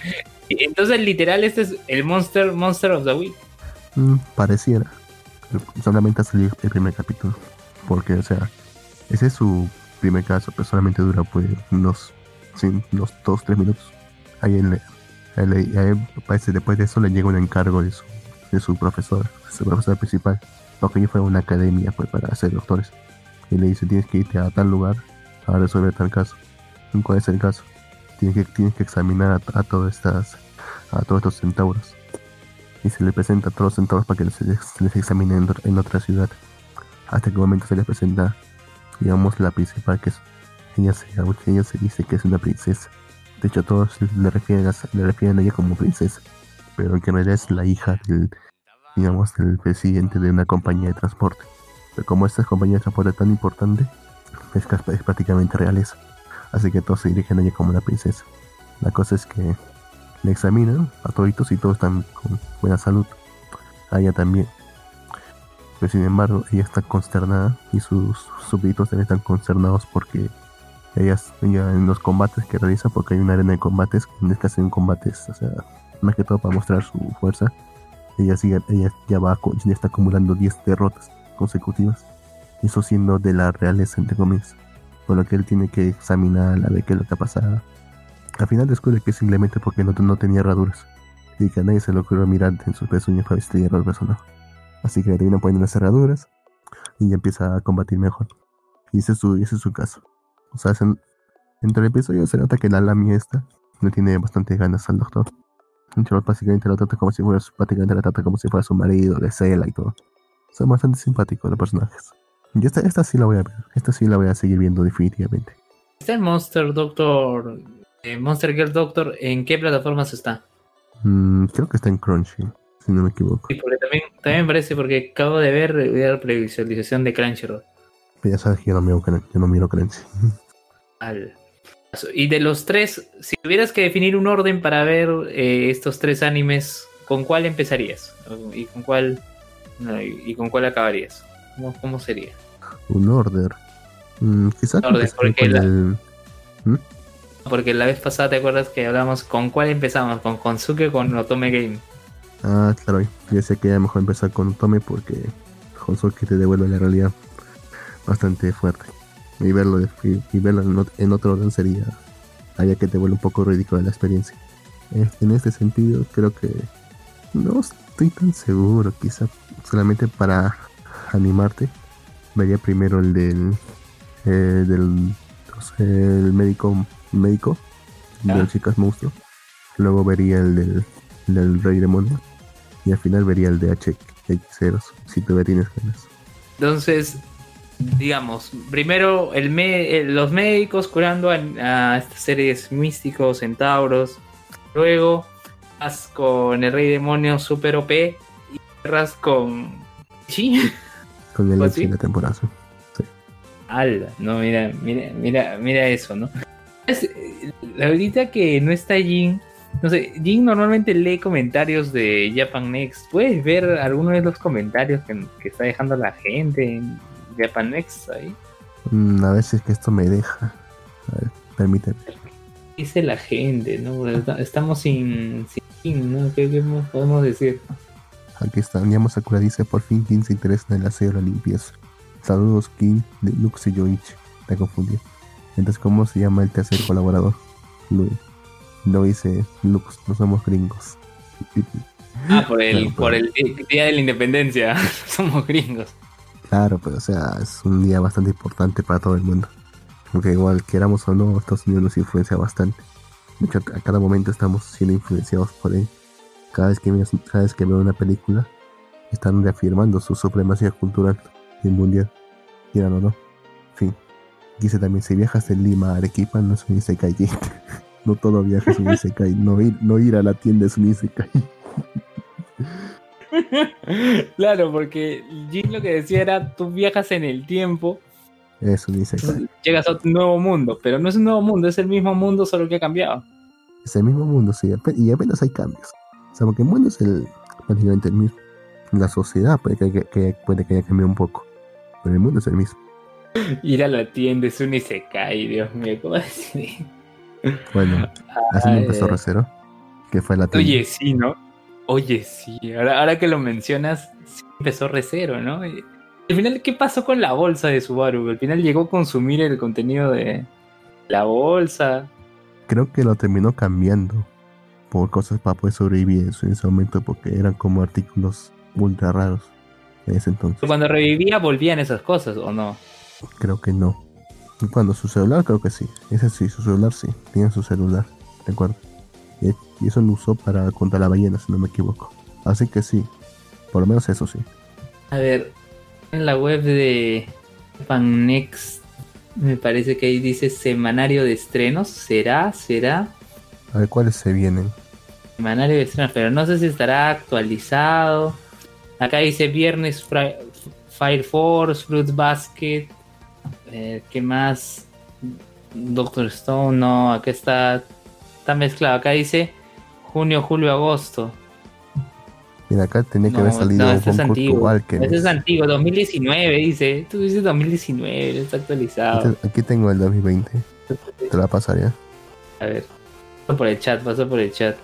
Entonces, literal, este es el Monster Monster of the Week. Mm, pareciera. Solamente ha salido el primer capítulo. Porque, o sea, ese es su primer caso, pero solamente dura pues unos, sí, unos 2-3 minutos. Ahí él, él- él- parece después de eso le llega un encargo de su, de su profesor, su profesor principal. Porque allí fue a una academia pues, para ser doctores. Y le dice, tienes que irte a tal lugar a resolver tal caso. ¿Y ¿Cuál es el caso? Tienes que, tienes que examinar a, a todas estas, a todos estos centauros y se le presenta a todos los centauros para que les, se les examine en, en otra ciudad. Hasta que momento se les presenta, digamos, la principal, que es, ella se, ella se dice que es una princesa. De hecho, todos le refieren a, le refieren a ella como princesa, pero que en realidad es la hija del, digamos, del presidente de una compañía de transporte. Pero como esta compañía de transporte tan importante, es, es prácticamente realeza. Así que todos se dirigen a ella como la princesa. La cosa es que le examinan a toditos y todos están con buena salud. A ella también. Pero sin embargo, ella está consternada y sus súbditos también están consternados porque ella en los combates que realiza, porque hay una arena de combates, en es que hacen combates, o sea, más que todo para mostrar su fuerza, ella, sigue, ella ya, va, ya está acumulando 10 derrotas consecutivas, eso siendo de la realeza, entre comillas, por lo que él tiene que examinar a ver qué es lo que ha pasado. Al final descubre que simplemente porque no, tenía herraduras, y que a nadie se le ocurrió mirar en sus pezuñas para vestir el personaje. Así que le terminan poniendo las cerraduras y ya empieza a combatir mejor. Y ese es su, ese es su caso. O sea, en, entre el episodio se nota que la Lami esta le tiene bastante ganas al doctor. básicamente lo trata como si fuera, prácticamente la trata como si fuera su marido, de cela y todo. Son bastante simpáticos los personajes. Y esta, esta sí la voy a ver. Esta sí la voy a seguir viendo definitivamente. ¿Está el Monster Doctor, eh, Monster Girl Doctor, en qué plataformas está? Mm, creo que está en Crunchy, si no me equivoco. Sí, porque también, también parece porque acabo de ver, la previsualización de Crunchyroll. Pero ya sabes que yo no miro, yo no miro Crunchy. Y de los tres, si tuvieras que definir un orden para ver eh, estos tres animes, ¿con cuál empezarías? ¿Y con cuál, y, con cuál acabarías? ¿Cómo, sería? Un orden. Mm, quizás porque, la, el... ¿Mm? porque la vez pasada te acuerdas que hablamos con cuál empezamos, con Konsuke o con Otome Game. Ah, claro, yo sé que ya mejor empezar con Otome porque Konsuke te devuelve la realidad bastante fuerte y verlo, y, verlo en, otro orden sería haya que te vuelve un poco ridículo la experiencia. En este sentido, creo que no estoy tan seguro, quizá solamente para animarte, vería primero el del, eh, del el médico médico ah. chicas monstruo, luego vería el del, del rey demonio y al final vería el de HX0 si todavía tienes ganas. Entonces, digamos, primero el los médicos curando a, estas seres místicos, centauros. Luego vas con el rey demonio super OP y cerras con. ¿Sí? Con el de la temporada. Sí. no, mira, mira, mira, mira eso, ¿no? la verdad que no está Jin. No sé, Jin normalmente lee comentarios de Japan Next. ¿Puedes ver algunos de los comentarios que, que está dejando la gente en, Japanex ahí. Mm, a ver si es que esto me deja. A ver, permíteme. Dice la gente, ¿no? Estamos sin, sin ¿no? ¿Qué, podemos decir? Aquí está, Yama Sakura dice, por fin King se interesa en el aseo de la limpieza. Saludos King de Lux y Yoichi. Me confundí. Entonces, ¿cómo se llama el tercer colaborador? Luis. Lo dice Lux, no somos gringos. Ah, por el, por el día de la independencia. somos gringos. Claro, pero o sea, es un día bastante importante para todo el mundo. Porque igual queramos o no, Estados Unidos nos influencia bastante. De hecho, a cada momento estamos siendo influenciados por él. Cada vez que, cada vez que veo una película, están reafirmando su supremacía cultural y mundial. Quieran o no. En fin. Dice también, si viajas de Lima a Arequipa, no es un Isekai. No todo viaje es un Isekai. No ir, no ir a la tienda es un Isekai. claro, porque Jin lo que decía era, tú viajas en el tiempo. Eso dice. Llegas a un nuevo mundo, pero no es un nuevo mundo, es el mismo mundo, solo que ha cambiado. Es el mismo mundo, sí, y apenas hay cambios. O sea, porque el mundo es el, prácticamente el mismo. La sociedad puede que, puede que haya cambiado un poco, pero el mundo es el mismo. Ir a la tienda es un Isekai, Dios mío, ¿cómo decir? Bueno, así empezó Rosero, que fue la. Oye, sí, ¿no? Oye, sí, ahora, que lo mencionas, empezó recero, ¿no? al final, ¿qué pasó con la bolsa de Subaru? Al final llegó a consumir el contenido de la bolsa. Creo que lo terminó cambiando por cosas para poder sobrevivir en ese momento, porque eran como artículos ultra raros en ese entonces. Cuando revivía, volvían esas cosas, ¿o no? Creo que no. Cuando su celular, creo que sí. Ese sí, su celular sí. Tiene su celular, ¿de acuerdo? y eso lo usó para contra la ballena, si no me equivoco. Así que sí, por lo menos eso sí. A ver, en la web de Next me parece que ahí dice semanario de estrenos. ¿Será? ¿Será? A ver, ¿cuáles se vienen? Semanario de estrenos, pero no sé si estará actualizado. Acá dice viernes Fire Force, Fruit Basket. ¿Qué más? Doctor Stone, no, acá está está mezclado. Acá dice junio, julio, agosto. Mira, acá tenía que No, haber salido no, este es antiguo. Este es antiguo, 2019 dice. Tú dices 2019, está actualizado. Este- Aquí tengo el 2020. Te lo va a ver, paso por el chat, paso por el chat.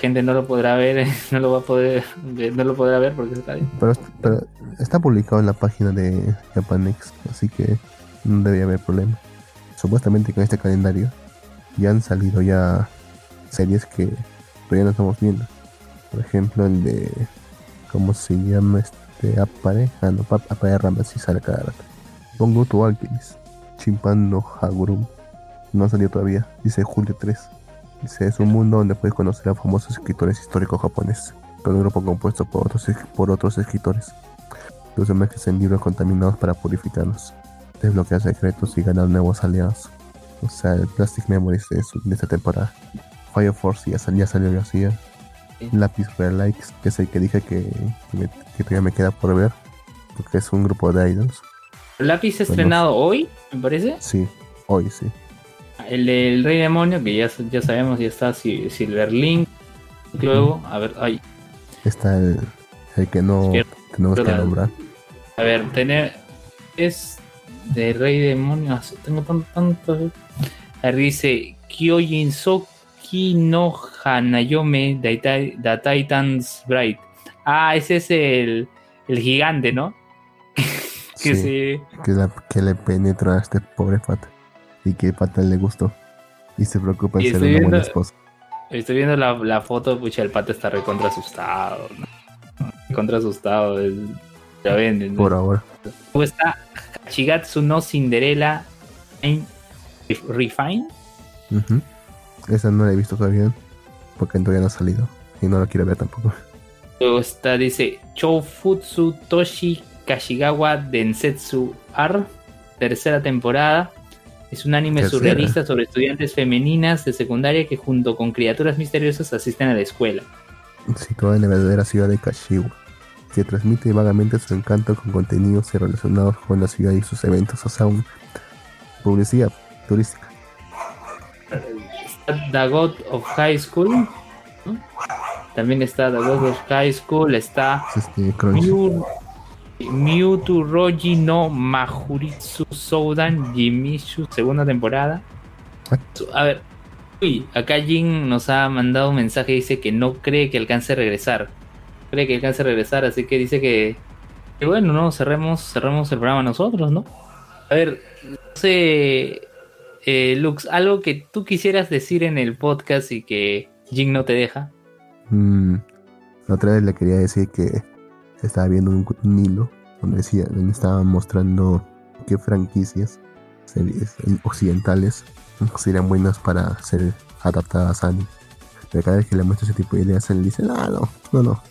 Gente no lo podrá ver, no lo va a poder, no lo podrá ver porque está bien. Pero, pero está publicado en la página de Japanex, así que no debería haber problema. Supuestamente con este calendario ya han salido ya series que todavía no estamos viendo. Por ejemplo, el de. ¿Cómo se llama este? Apare. Ah, no, pa- Apare Rama, sí sale cada rato. Pongo tu Alchemist. Chimpan no Hagurum. No ha salido todavía. Dice julio 3. Dice: Es un mundo donde puedes conocer a famosos escritores históricos japoneses. Con un grupo compuesto por otros, por otros escritores. Los sumerges en libros contaminados para purificarlos. Desbloquear secretos y ganar nuevos aliados. O sea, el Plastic Memories de, esta temporada. Fire Force ya, sal- ya salió García. Sí. Lápiz Real Likes, que es el que dije que, me- que todavía me queda por ver. Porque es un grupo de idols. Lápiz estrenado hoy, me parece. Sí, hoy sí. El del Rey Demonio, que ya, ya sabemos, ya está Si- Silverlink. Luego, a ver, ay, Está el, el que no tenemos que nombrar. a ver, tener. Es de Rey Demonio. Tengo tanto. tanto dice Kyojin Soki no Hanayome da Titans Bright. Ah, ese es el, el gigante, ¿no? que Sí. se. que, la- que le penetra a este pobre pata y que pata le gustó y se preocupa en ser una buena viendo- esposa. Estoy viendo la, la foto, pucha, el pata está recontra asustado. ¿no? Recontra asustado. Por ahora. Luego está Hachigatsu no Cinderella Fine- Refine. Esa no la he visto todavía porque todavía no ha salido y no la quiero ver tampoco. Luego está, dice Choufutsu Toshi Kashigawa Densetsu R, tercera temporada. Es un anime Tercera. surrealista sobre estudiantes femeninas de secundaria que junto con criaturas misteriosas asisten a la escuela. Situada en la verdadera ciudad de Kashiwa, que transmite vagamente su encanto con contenidos relacionados con la ciudad y sus eventos, o sea, un- publicidad turística. God of High School. ¿no? También está The God of High School. Está Es este. Mew, Mewtwo Roji no Majuritsu Soudan Jimishu, segunda temporada. A ver, uy, acá Jin nos ha mandado un mensaje, dice que no cree que alcance a regresar. Cree que alcance a regresar, así que dice que, bueno, no, cerremos, cerremos el programa nosotros, ¿no? A ver, no sé, eh, Lux, algo que tú quisieras decir en el podcast y que Jin no te deja. Mm, otra vez le quería decir que estaba viendo un, un hilo donde decía, donde estaban mostrando qué franquicias series occidentales serían buenas para ser adaptadas a anime. Pero cada vez que le muestro ese tipo de ideas, él dice, ah, no, no, no,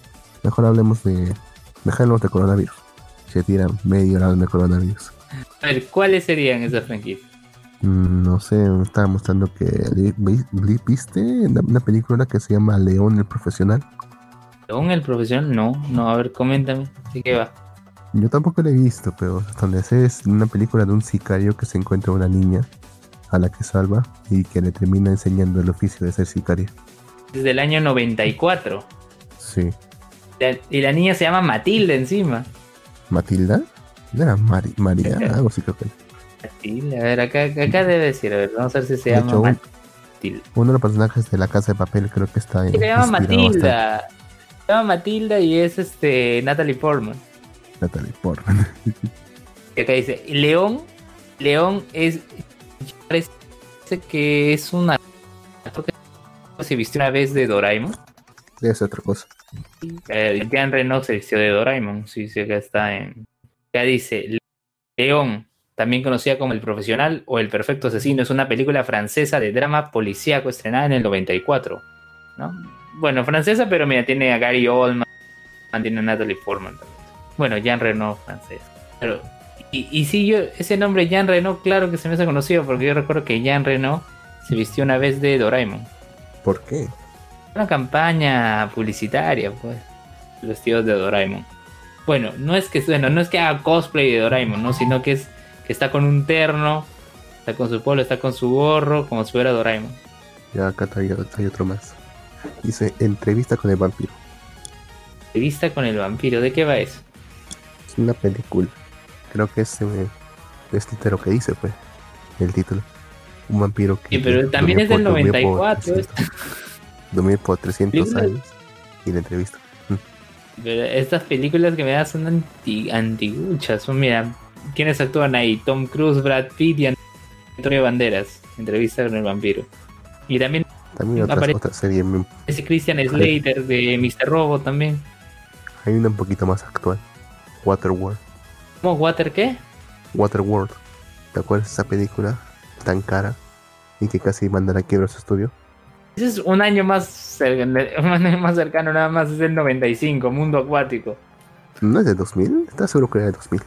mejor hablemos de, mejor de coronavirus. Se tira medio hora de coronavirus. A ver, ¿cuáles serían esas franquicias? Mm, no sé, me estaba mostrando que vi- vi- viste una, película que se llama León el Profesional. ¿León el profesional? No, no, a ver, coméntame. ¿De qué va? Yo tampoco la he visto, pero donde sé es una película de un sicario que se encuentra una niña a la que salva y que le termina enseñando el oficio de ser sicaria. Desde el año 94. Sí. La- Y la niña se llama Matilda encima. ¿Matilda? ¿No era Mari- María? Algo así creo que. Matilda, a ver, acá, acá debe decir, a ver, vamos a ver si se De llama hecho, Matilda. Uno de los personajes de la casa de papel creo que está en. Se llama Matilda. Se llama Matilda y es este Natalie Portman. Natalie Portman. Y acá dice, León, León es, parece que es una... que Se vistió una vez de Doraemon. es otra cosa. Eh, Jean Reno se vistió de Doraemon. Sí, sí, acá está en... Acá dice, León, también conocida como El Profesional o El Perfecto Asesino, es una película francesa de drama policíaco estrenada en el 94. ¿no? Bueno, francesa, pero mira, tiene a Gary Oldman, tiene a Natalie Portman. Bueno, Jean Reno francés. Pero, y, y sí, yo, ese nombre Jean Reno, claro que se me hace conocido, porque yo recuerdo que Jean Reno se vistió una vez de Doraemon. ¿Por qué? Una campaña publicitaria, pues. Vestidos de Doraemon. Bueno, no es que bueno, no es que haga cosplay de Doraemon, ¿no? Sino que es que está con un terno, está con su polo, está con su gorro, como si fuera Doraemon. Ya acá hay, hay otro más. Dice entrevista con el vampiro. Entrevista con el vampiro, ¿de qué va eso? Es una película. Creo que es, eh, es lo que dice, pues. El título. Un vampiro que. Sí, pero también es del durmió por 94. 300 Dormir por 300 Película- años. Y la entrevista. Pero estas películas que me das son anti, antiguchas. Son, mira, ¿quiénes actúan ahí? Tom Cruise, Brad Pitt y Antonio Banderas. Entrevista con el vampiro. Y también También otra, Aparece- otra serie. ese Christian Slater de Mr. Robo también. Hay una un poquito más actual. Waterworld. ¿Cómo? ¿Water qué? Waterworld. ¿Te acuerdas de esa película tan cara? Y que casi manda a quiebra su estudio. Ese es un año más cercano, un año más cercano nada más, es el 95, Mundo Acuático. ¿No es de 2000? ¿Estás seguro que era de 2000?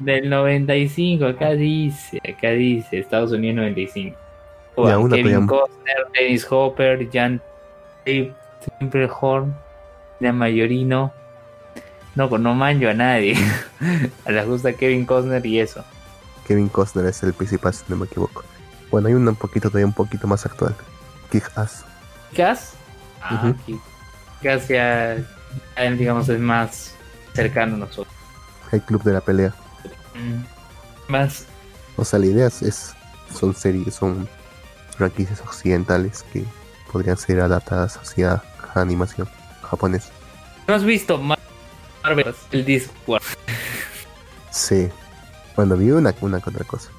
Del 95, acá dice, acá dice, Estados Unidos 95. Ya, Juan una Kevin Costner, Dennis Hopper, Jan Horn, la Mayorino. No, pues no manjo a nadie. a les gusta Kevin Costner y eso. Kevin Costner es el principal, si no me equivoco. Bueno, hay un poquito todavía un poquito más actual. Kick Ass. ¿Gas? Ah. Gas ya, ya, digamos, es más cercano a nosotros. El club de la pelea. Mm, Más O sea, la idea es, son series, son franquicias occidentales que podrían ser adaptadas hacia animación japonesa. ¿No has visto Mar- Marvel? El Discord. Sí. Bueno, vi una, una que otra cosa.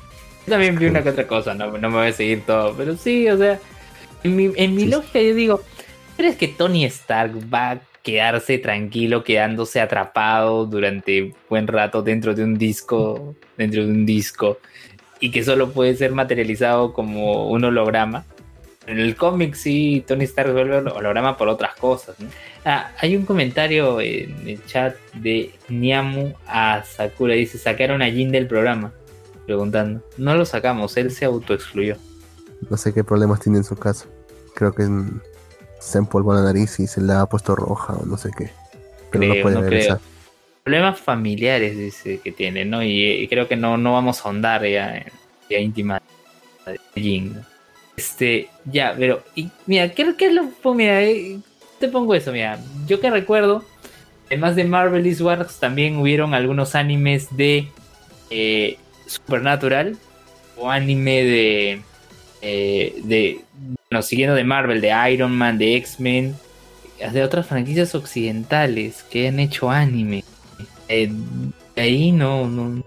Yo también vi una que otra cosa, no, no me voy a seguir todo, pero sí, o sea, en mi, en mi Sí. lógica yo digo, ¿crees que Tony Stark va a quedarse tranquilo, quedándose atrapado durante buen rato dentro de un disco, dentro de un disco, y que solo puede ser materializado como un holograma? En el cómic sí, Tony Stark vuelve hol- holograma por otras cosas. ¿no? Ah, hay un comentario en el chat de Niamu a Sakura, dice, sacaron a Jin del programa preguntando. No lo sacamos, él se autoexcluyó. No sé qué problemas tiene en su casa. Creo que se empolvó la nariz y se la ha puesto roja o no sé qué. Pero Creo, no puede no regresar. Problemas familiares dice que tiene, ¿no? Y, y creo que no, no vamos a ahondar ya en ya íntima de Jin. ¿no? Este, ya, pero, y, mira, ¿qué, qué es lo? mira, eh, te pongo eso, mira. Yo que recuerdo, además de Marvelous Wars, también hubieron algunos animes de eh, Supernatural o anime de, eh, de, bueno, siguiendo de Marvel, de Iron Man, de X-Men, de otras franquicias occidentales que han hecho anime. Eh, de ahí no, no,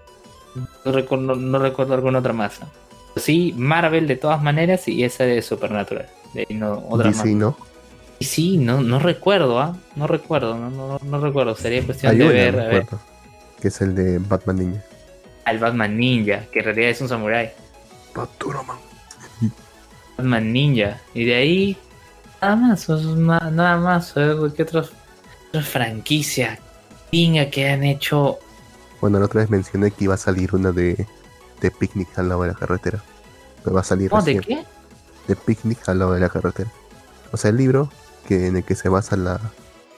no, recuerdo, no recuerdo alguna otra más. ¿no? Sí, Marvel de todas maneras y esa de Supernatural. De ahí no, otra DC, más. ¿no? Y sí, no, no recuerdo, ¿ah? No recuerdo, no, no, no recuerdo. Sería cuestión Hay de ver, a ver. que es el de Batman Ninja. Al Batman Ninja, que en realidad es un samurái. Batman. Batman Ninja. Y de ahí, nada más, nada más. ¿qué otras otras franquicias pinga que han hecho? Bueno, la otra vez mencioné que iba a salir una de, de Picnic al lado de la carretera. Pero va a salir ¿Oh, ¿De qué? de Picnic al lado de la carretera. O sea, el libro que, en el que se basa la,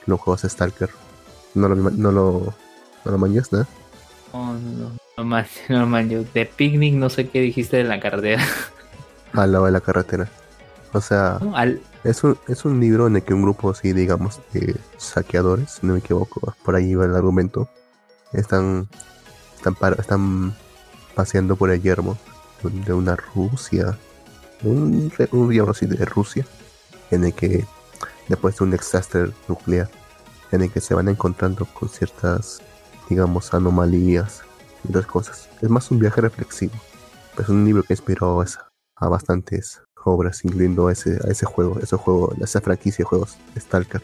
los juegos Stalker. No lo, no lo, no lo ¿no? No, no, no, no, man, yo de picnic no sé qué dijiste de la carretera. Al lado de la carretera. O sea, ¿no? Al, es un, es un libro en el que un grupo así, digamos, de saqueadores, si no me equivoco, por ahí va el argumento, están, están, par- están paseando por el yermo de una Rusia, un, un yermo así de Rusia, en el que después de un desastre nuclear, en el que se van encontrando con ciertas, digamos, anomalías y otras cosas. Es más un viaje reflexivo. Es un libro que inspiró esa- a bastantes obras, incluyendo a ese, a ese juego, ese juego, esa franquicia de juegos, Stalker.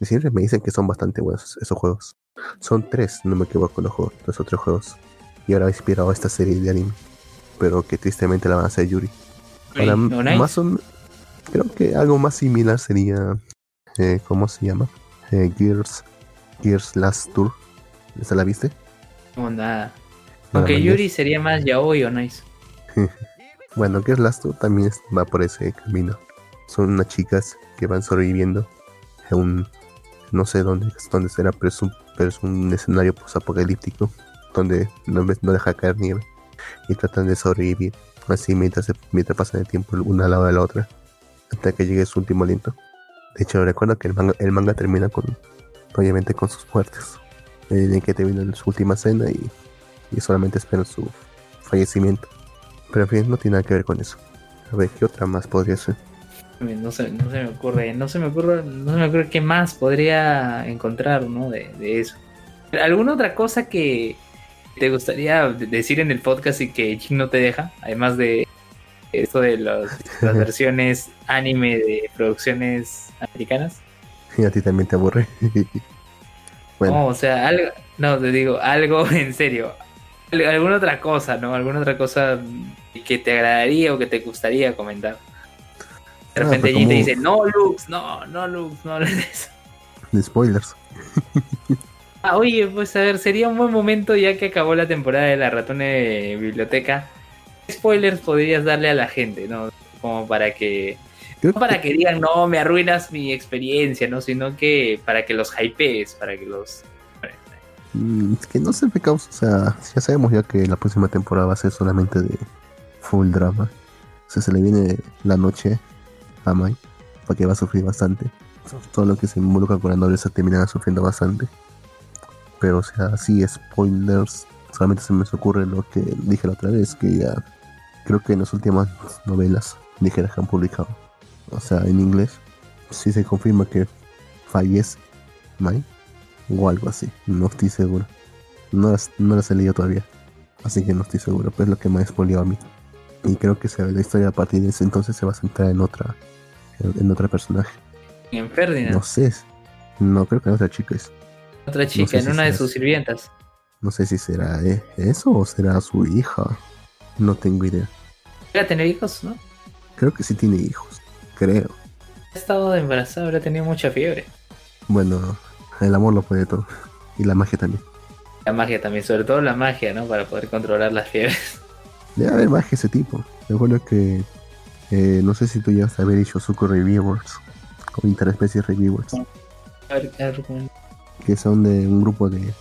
Y siempre me dicen que son bastante buenos esos juegos. Son tres, no me equivoco, los, juegos, los otros juegos. Y ahora ha inspirado a esta serie de anime. Pero que tristemente la van a hacer Yuri. Ahora, no, más o creo que algo más similar sería, eh, ¿cómo se llama? Eh, Gears, Gears Last Tour. ¿Esa la viste? No, nada. ¿No la Aunque? Yuri sería más yaoi o nice. Bueno, Gears Last Tour también es- va por ese camino. Son unas chicas que van sobreviviendo en un, no sé dónde, dónde será, pero es un, pero es un escenario apocalíptico donde no, no deja caer nieve y tratan de sobrevivir así mientras, mientras pasan el tiempo una al lado de la otra. hasta que llegue su último aliento. De hecho, recuerda que el manga, el manga termina con, obviamente, con sus muertes. En que termina su última cena y, y solamente esperan su fallecimiento. Pero en fin, no tiene nada que ver con eso. A ver, ¿qué otra más podría ser? No se, no se me ocurre, no se me ocurre, no se me ocurre qué más podría encontrar, ¿no? De, de eso. ¿Alguna otra cosa que te gustaría decir en el podcast y que Jim no te deja? Además de esto de los- las versiones anime de producciones americanas. Y a ti también te aburre. bueno, No, o sea, algo, no, te digo, algo en serio. Al- Alguna otra cosa, ¿no? Alguna otra cosa que te agradaría o que te gustaría comentar. De Ah, repente Jin te dice, no, Lux, no, no, Lux, no hables de eso. de spoilers. Ah, oye, pues a ver, sería un buen momento ya que acabó la temporada de la ratone biblioteca. ¿Qué spoilers podrías darle a la gente, no? Como para que. Creo No para que digan, no, me arruinas mi experiencia, ¿no? Sino que para que los hypees, para que los. Mm, es que no sé causa. O sea, ya sabemos ya que la próxima temporada va a ser solamente de full drama. O sea, se le viene la noche a Mai, porque va a sufrir bastante. Todo lo que se involucra con la nobleza terminará sufriendo bastante. Pero, o sea, sí, spoilers. Solamente se me ocurre lo que dije la otra vez, que ya creo que en las últimas novelas ligeras que han publicado, o sea, en inglés, sí se confirma que fallece Mai o algo así. No estoy seguro. No las, no las he leído todavía. Así que no estoy seguro. Pero es lo que me ha spoileado a mí. Y creo que se- la historia a partir de ese entonces se va a centrar en otra. En, en otra personaje. En Ferdinand, No sé. No creo que en otra chica es. otra chica, sé en si una de sus sirvientas. No sé si será eh, eso o será su hija. No tengo idea. ¿Llega a tener hijos, no? Creo que sí tiene hijos. Creo. Ha estado embarazada, habrá tenido mucha fiebre. Bueno, el amor lo puede todo. Y la magia también. La magia también, sobre todo la magia, ¿no? Para poder controlar las fiebres. Debe haber magia ese tipo. Recuerdo que. eh, no sé si tú llegaste a ver Ishozuku Reviewers. O Interespecies Reviewers. A ver, a ver, ¿cómo? que son de un grupo de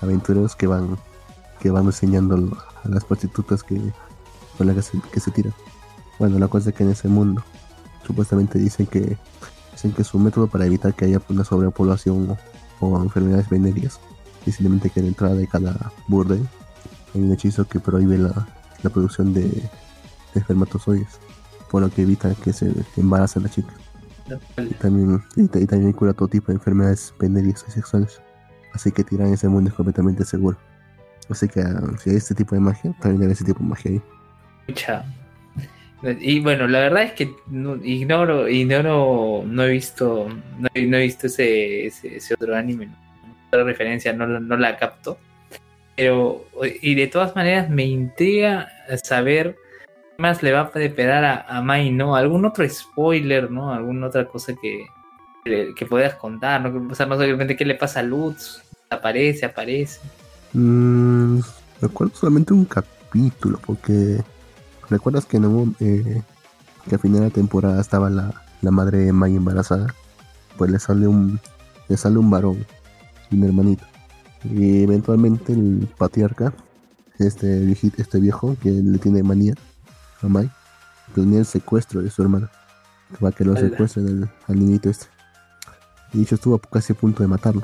aventureros que van que van enseñando a las prostitutas que con las que se, que se tiran. Bueno, la cosa es que en ese mundo supuestamente dicen que dicen que su método para evitar que haya una sobrepoblación o, o enfermedades venéreas es simplemente que en la entrada de cada burdel hay un hechizo que prohíbe la, la producción de, de espermatozoides, por lo que evita que se embaracen las chicas. Y también, y, ta- y también cura todo tipo de enfermedades venéreas y sexuales. Así que tirar en ese mundo es completamente seguro. Así que ah, si hay este tipo de magia, también hay ese tipo de magia ahí. Y bueno, la verdad es que no- ignoro, ignoro, no he visto, no no he visto ese, ese, ese otro anime, otra referencia, no, la- no la capto. Pero, y de todas maneras me intriga saber qué más le va a esperar a, a Mai, ¿no? Algún otro spoiler, ¿no? Alguna otra cosa que, que, que puedas contar, ¿no? O sea, no de repente qué le pasa a Lutz, aparece, aparece. Mm, recuerdo solamente un capítulo, porque recuerdas que, un, eh, que al final de la temporada estaba la, la madre de Mai embarazada. Pues le sale un le sale un varón, un hermanito. Y eventualmente el patriarca, este viejito, este viejo que le tiene manía a Mai, planea el secuestro de su hermana. Para que lo secuestren al, al niñito este. Y dicho estuvo casi a punto de matarlo.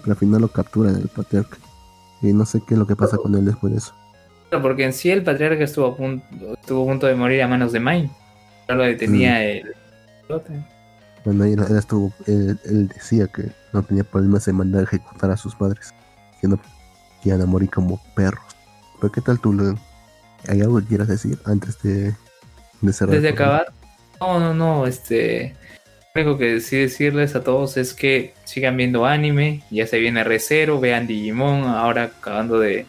Pero al final lo capturan el patriarca. Y no sé qué es lo que pasa con él después de eso. Claro, porque en sí el patriarca estuvo a punto, estuvo a punto de morir a manos de Mai. Solo detenía el. Bueno, él, él estuvo, él, él decía que no tenía problemas en mandar a ejecutar a sus padres. Que no iban a morir como perros. Pero ¿qué tal tú, Leon? ¿Hay algo que quieras decir antes de, de cerrar? Desde acabar. No, no, no, este. Lo único que sí decirles a todos es que sigan viendo anime, ya se viene R0, vean Digimon, ahora acabando de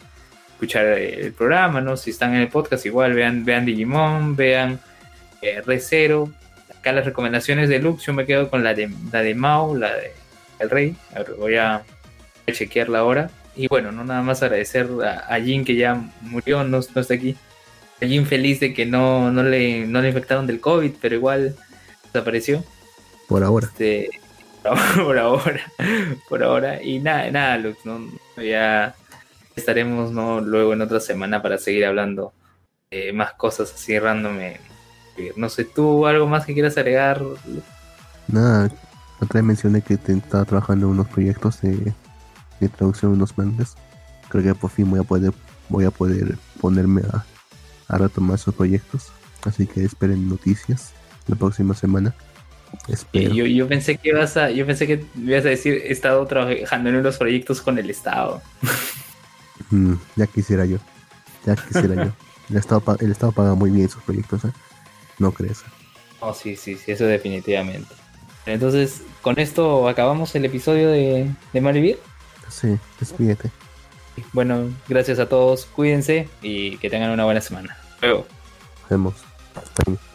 escuchar el programa, ¿no? Si están en el podcast, igual vean, vean Digimon, vean eh, R0. Acá las recomendaciones de Lux, yo me quedo con la de, la de Mao, la de El Rey. A ver, voy a chequearla ahora. Y bueno, no nada más agradecer a, a Jin que ya murió, no, no está aquí. A Jin feliz de que no, no, le, no le infectaron del COVID, pero igual desapareció. Por ahora. Este, por ahora, por ahora. Y nada, nada, Lux, ¿no? ya estaremos ¿no? luego en otra semana para seguir hablando de más cosas así random en, No sé, ¿tú algo más que quieras agregar? Nada, otra vez mencioné que te- estaba trabajando en unos proyectos de, traducción de unos mangas. Creo que por fin voy a poder, voy a poder ponerme a, a retomar esos proyectos. Así que esperen noticias la próxima semana. Espero. Yo, yo pensé que ibas a, yo pensé que ibas a decir he estado trabajando en unos proyectos con el Estado. Mm, ya quisiera yo. Ya quisiera yo. El Estado, el Estado paga muy bien sus proyectos, ¿eh? No crees. Oh, sí, sí, sí, eso definitivamente. Entonces, con esto acabamos el episodio de, de Malvivir. Sí, despídete. Bueno, gracias a todos, cuídense y que tengan una buena semana. Luego. Nos vemos. Hasta.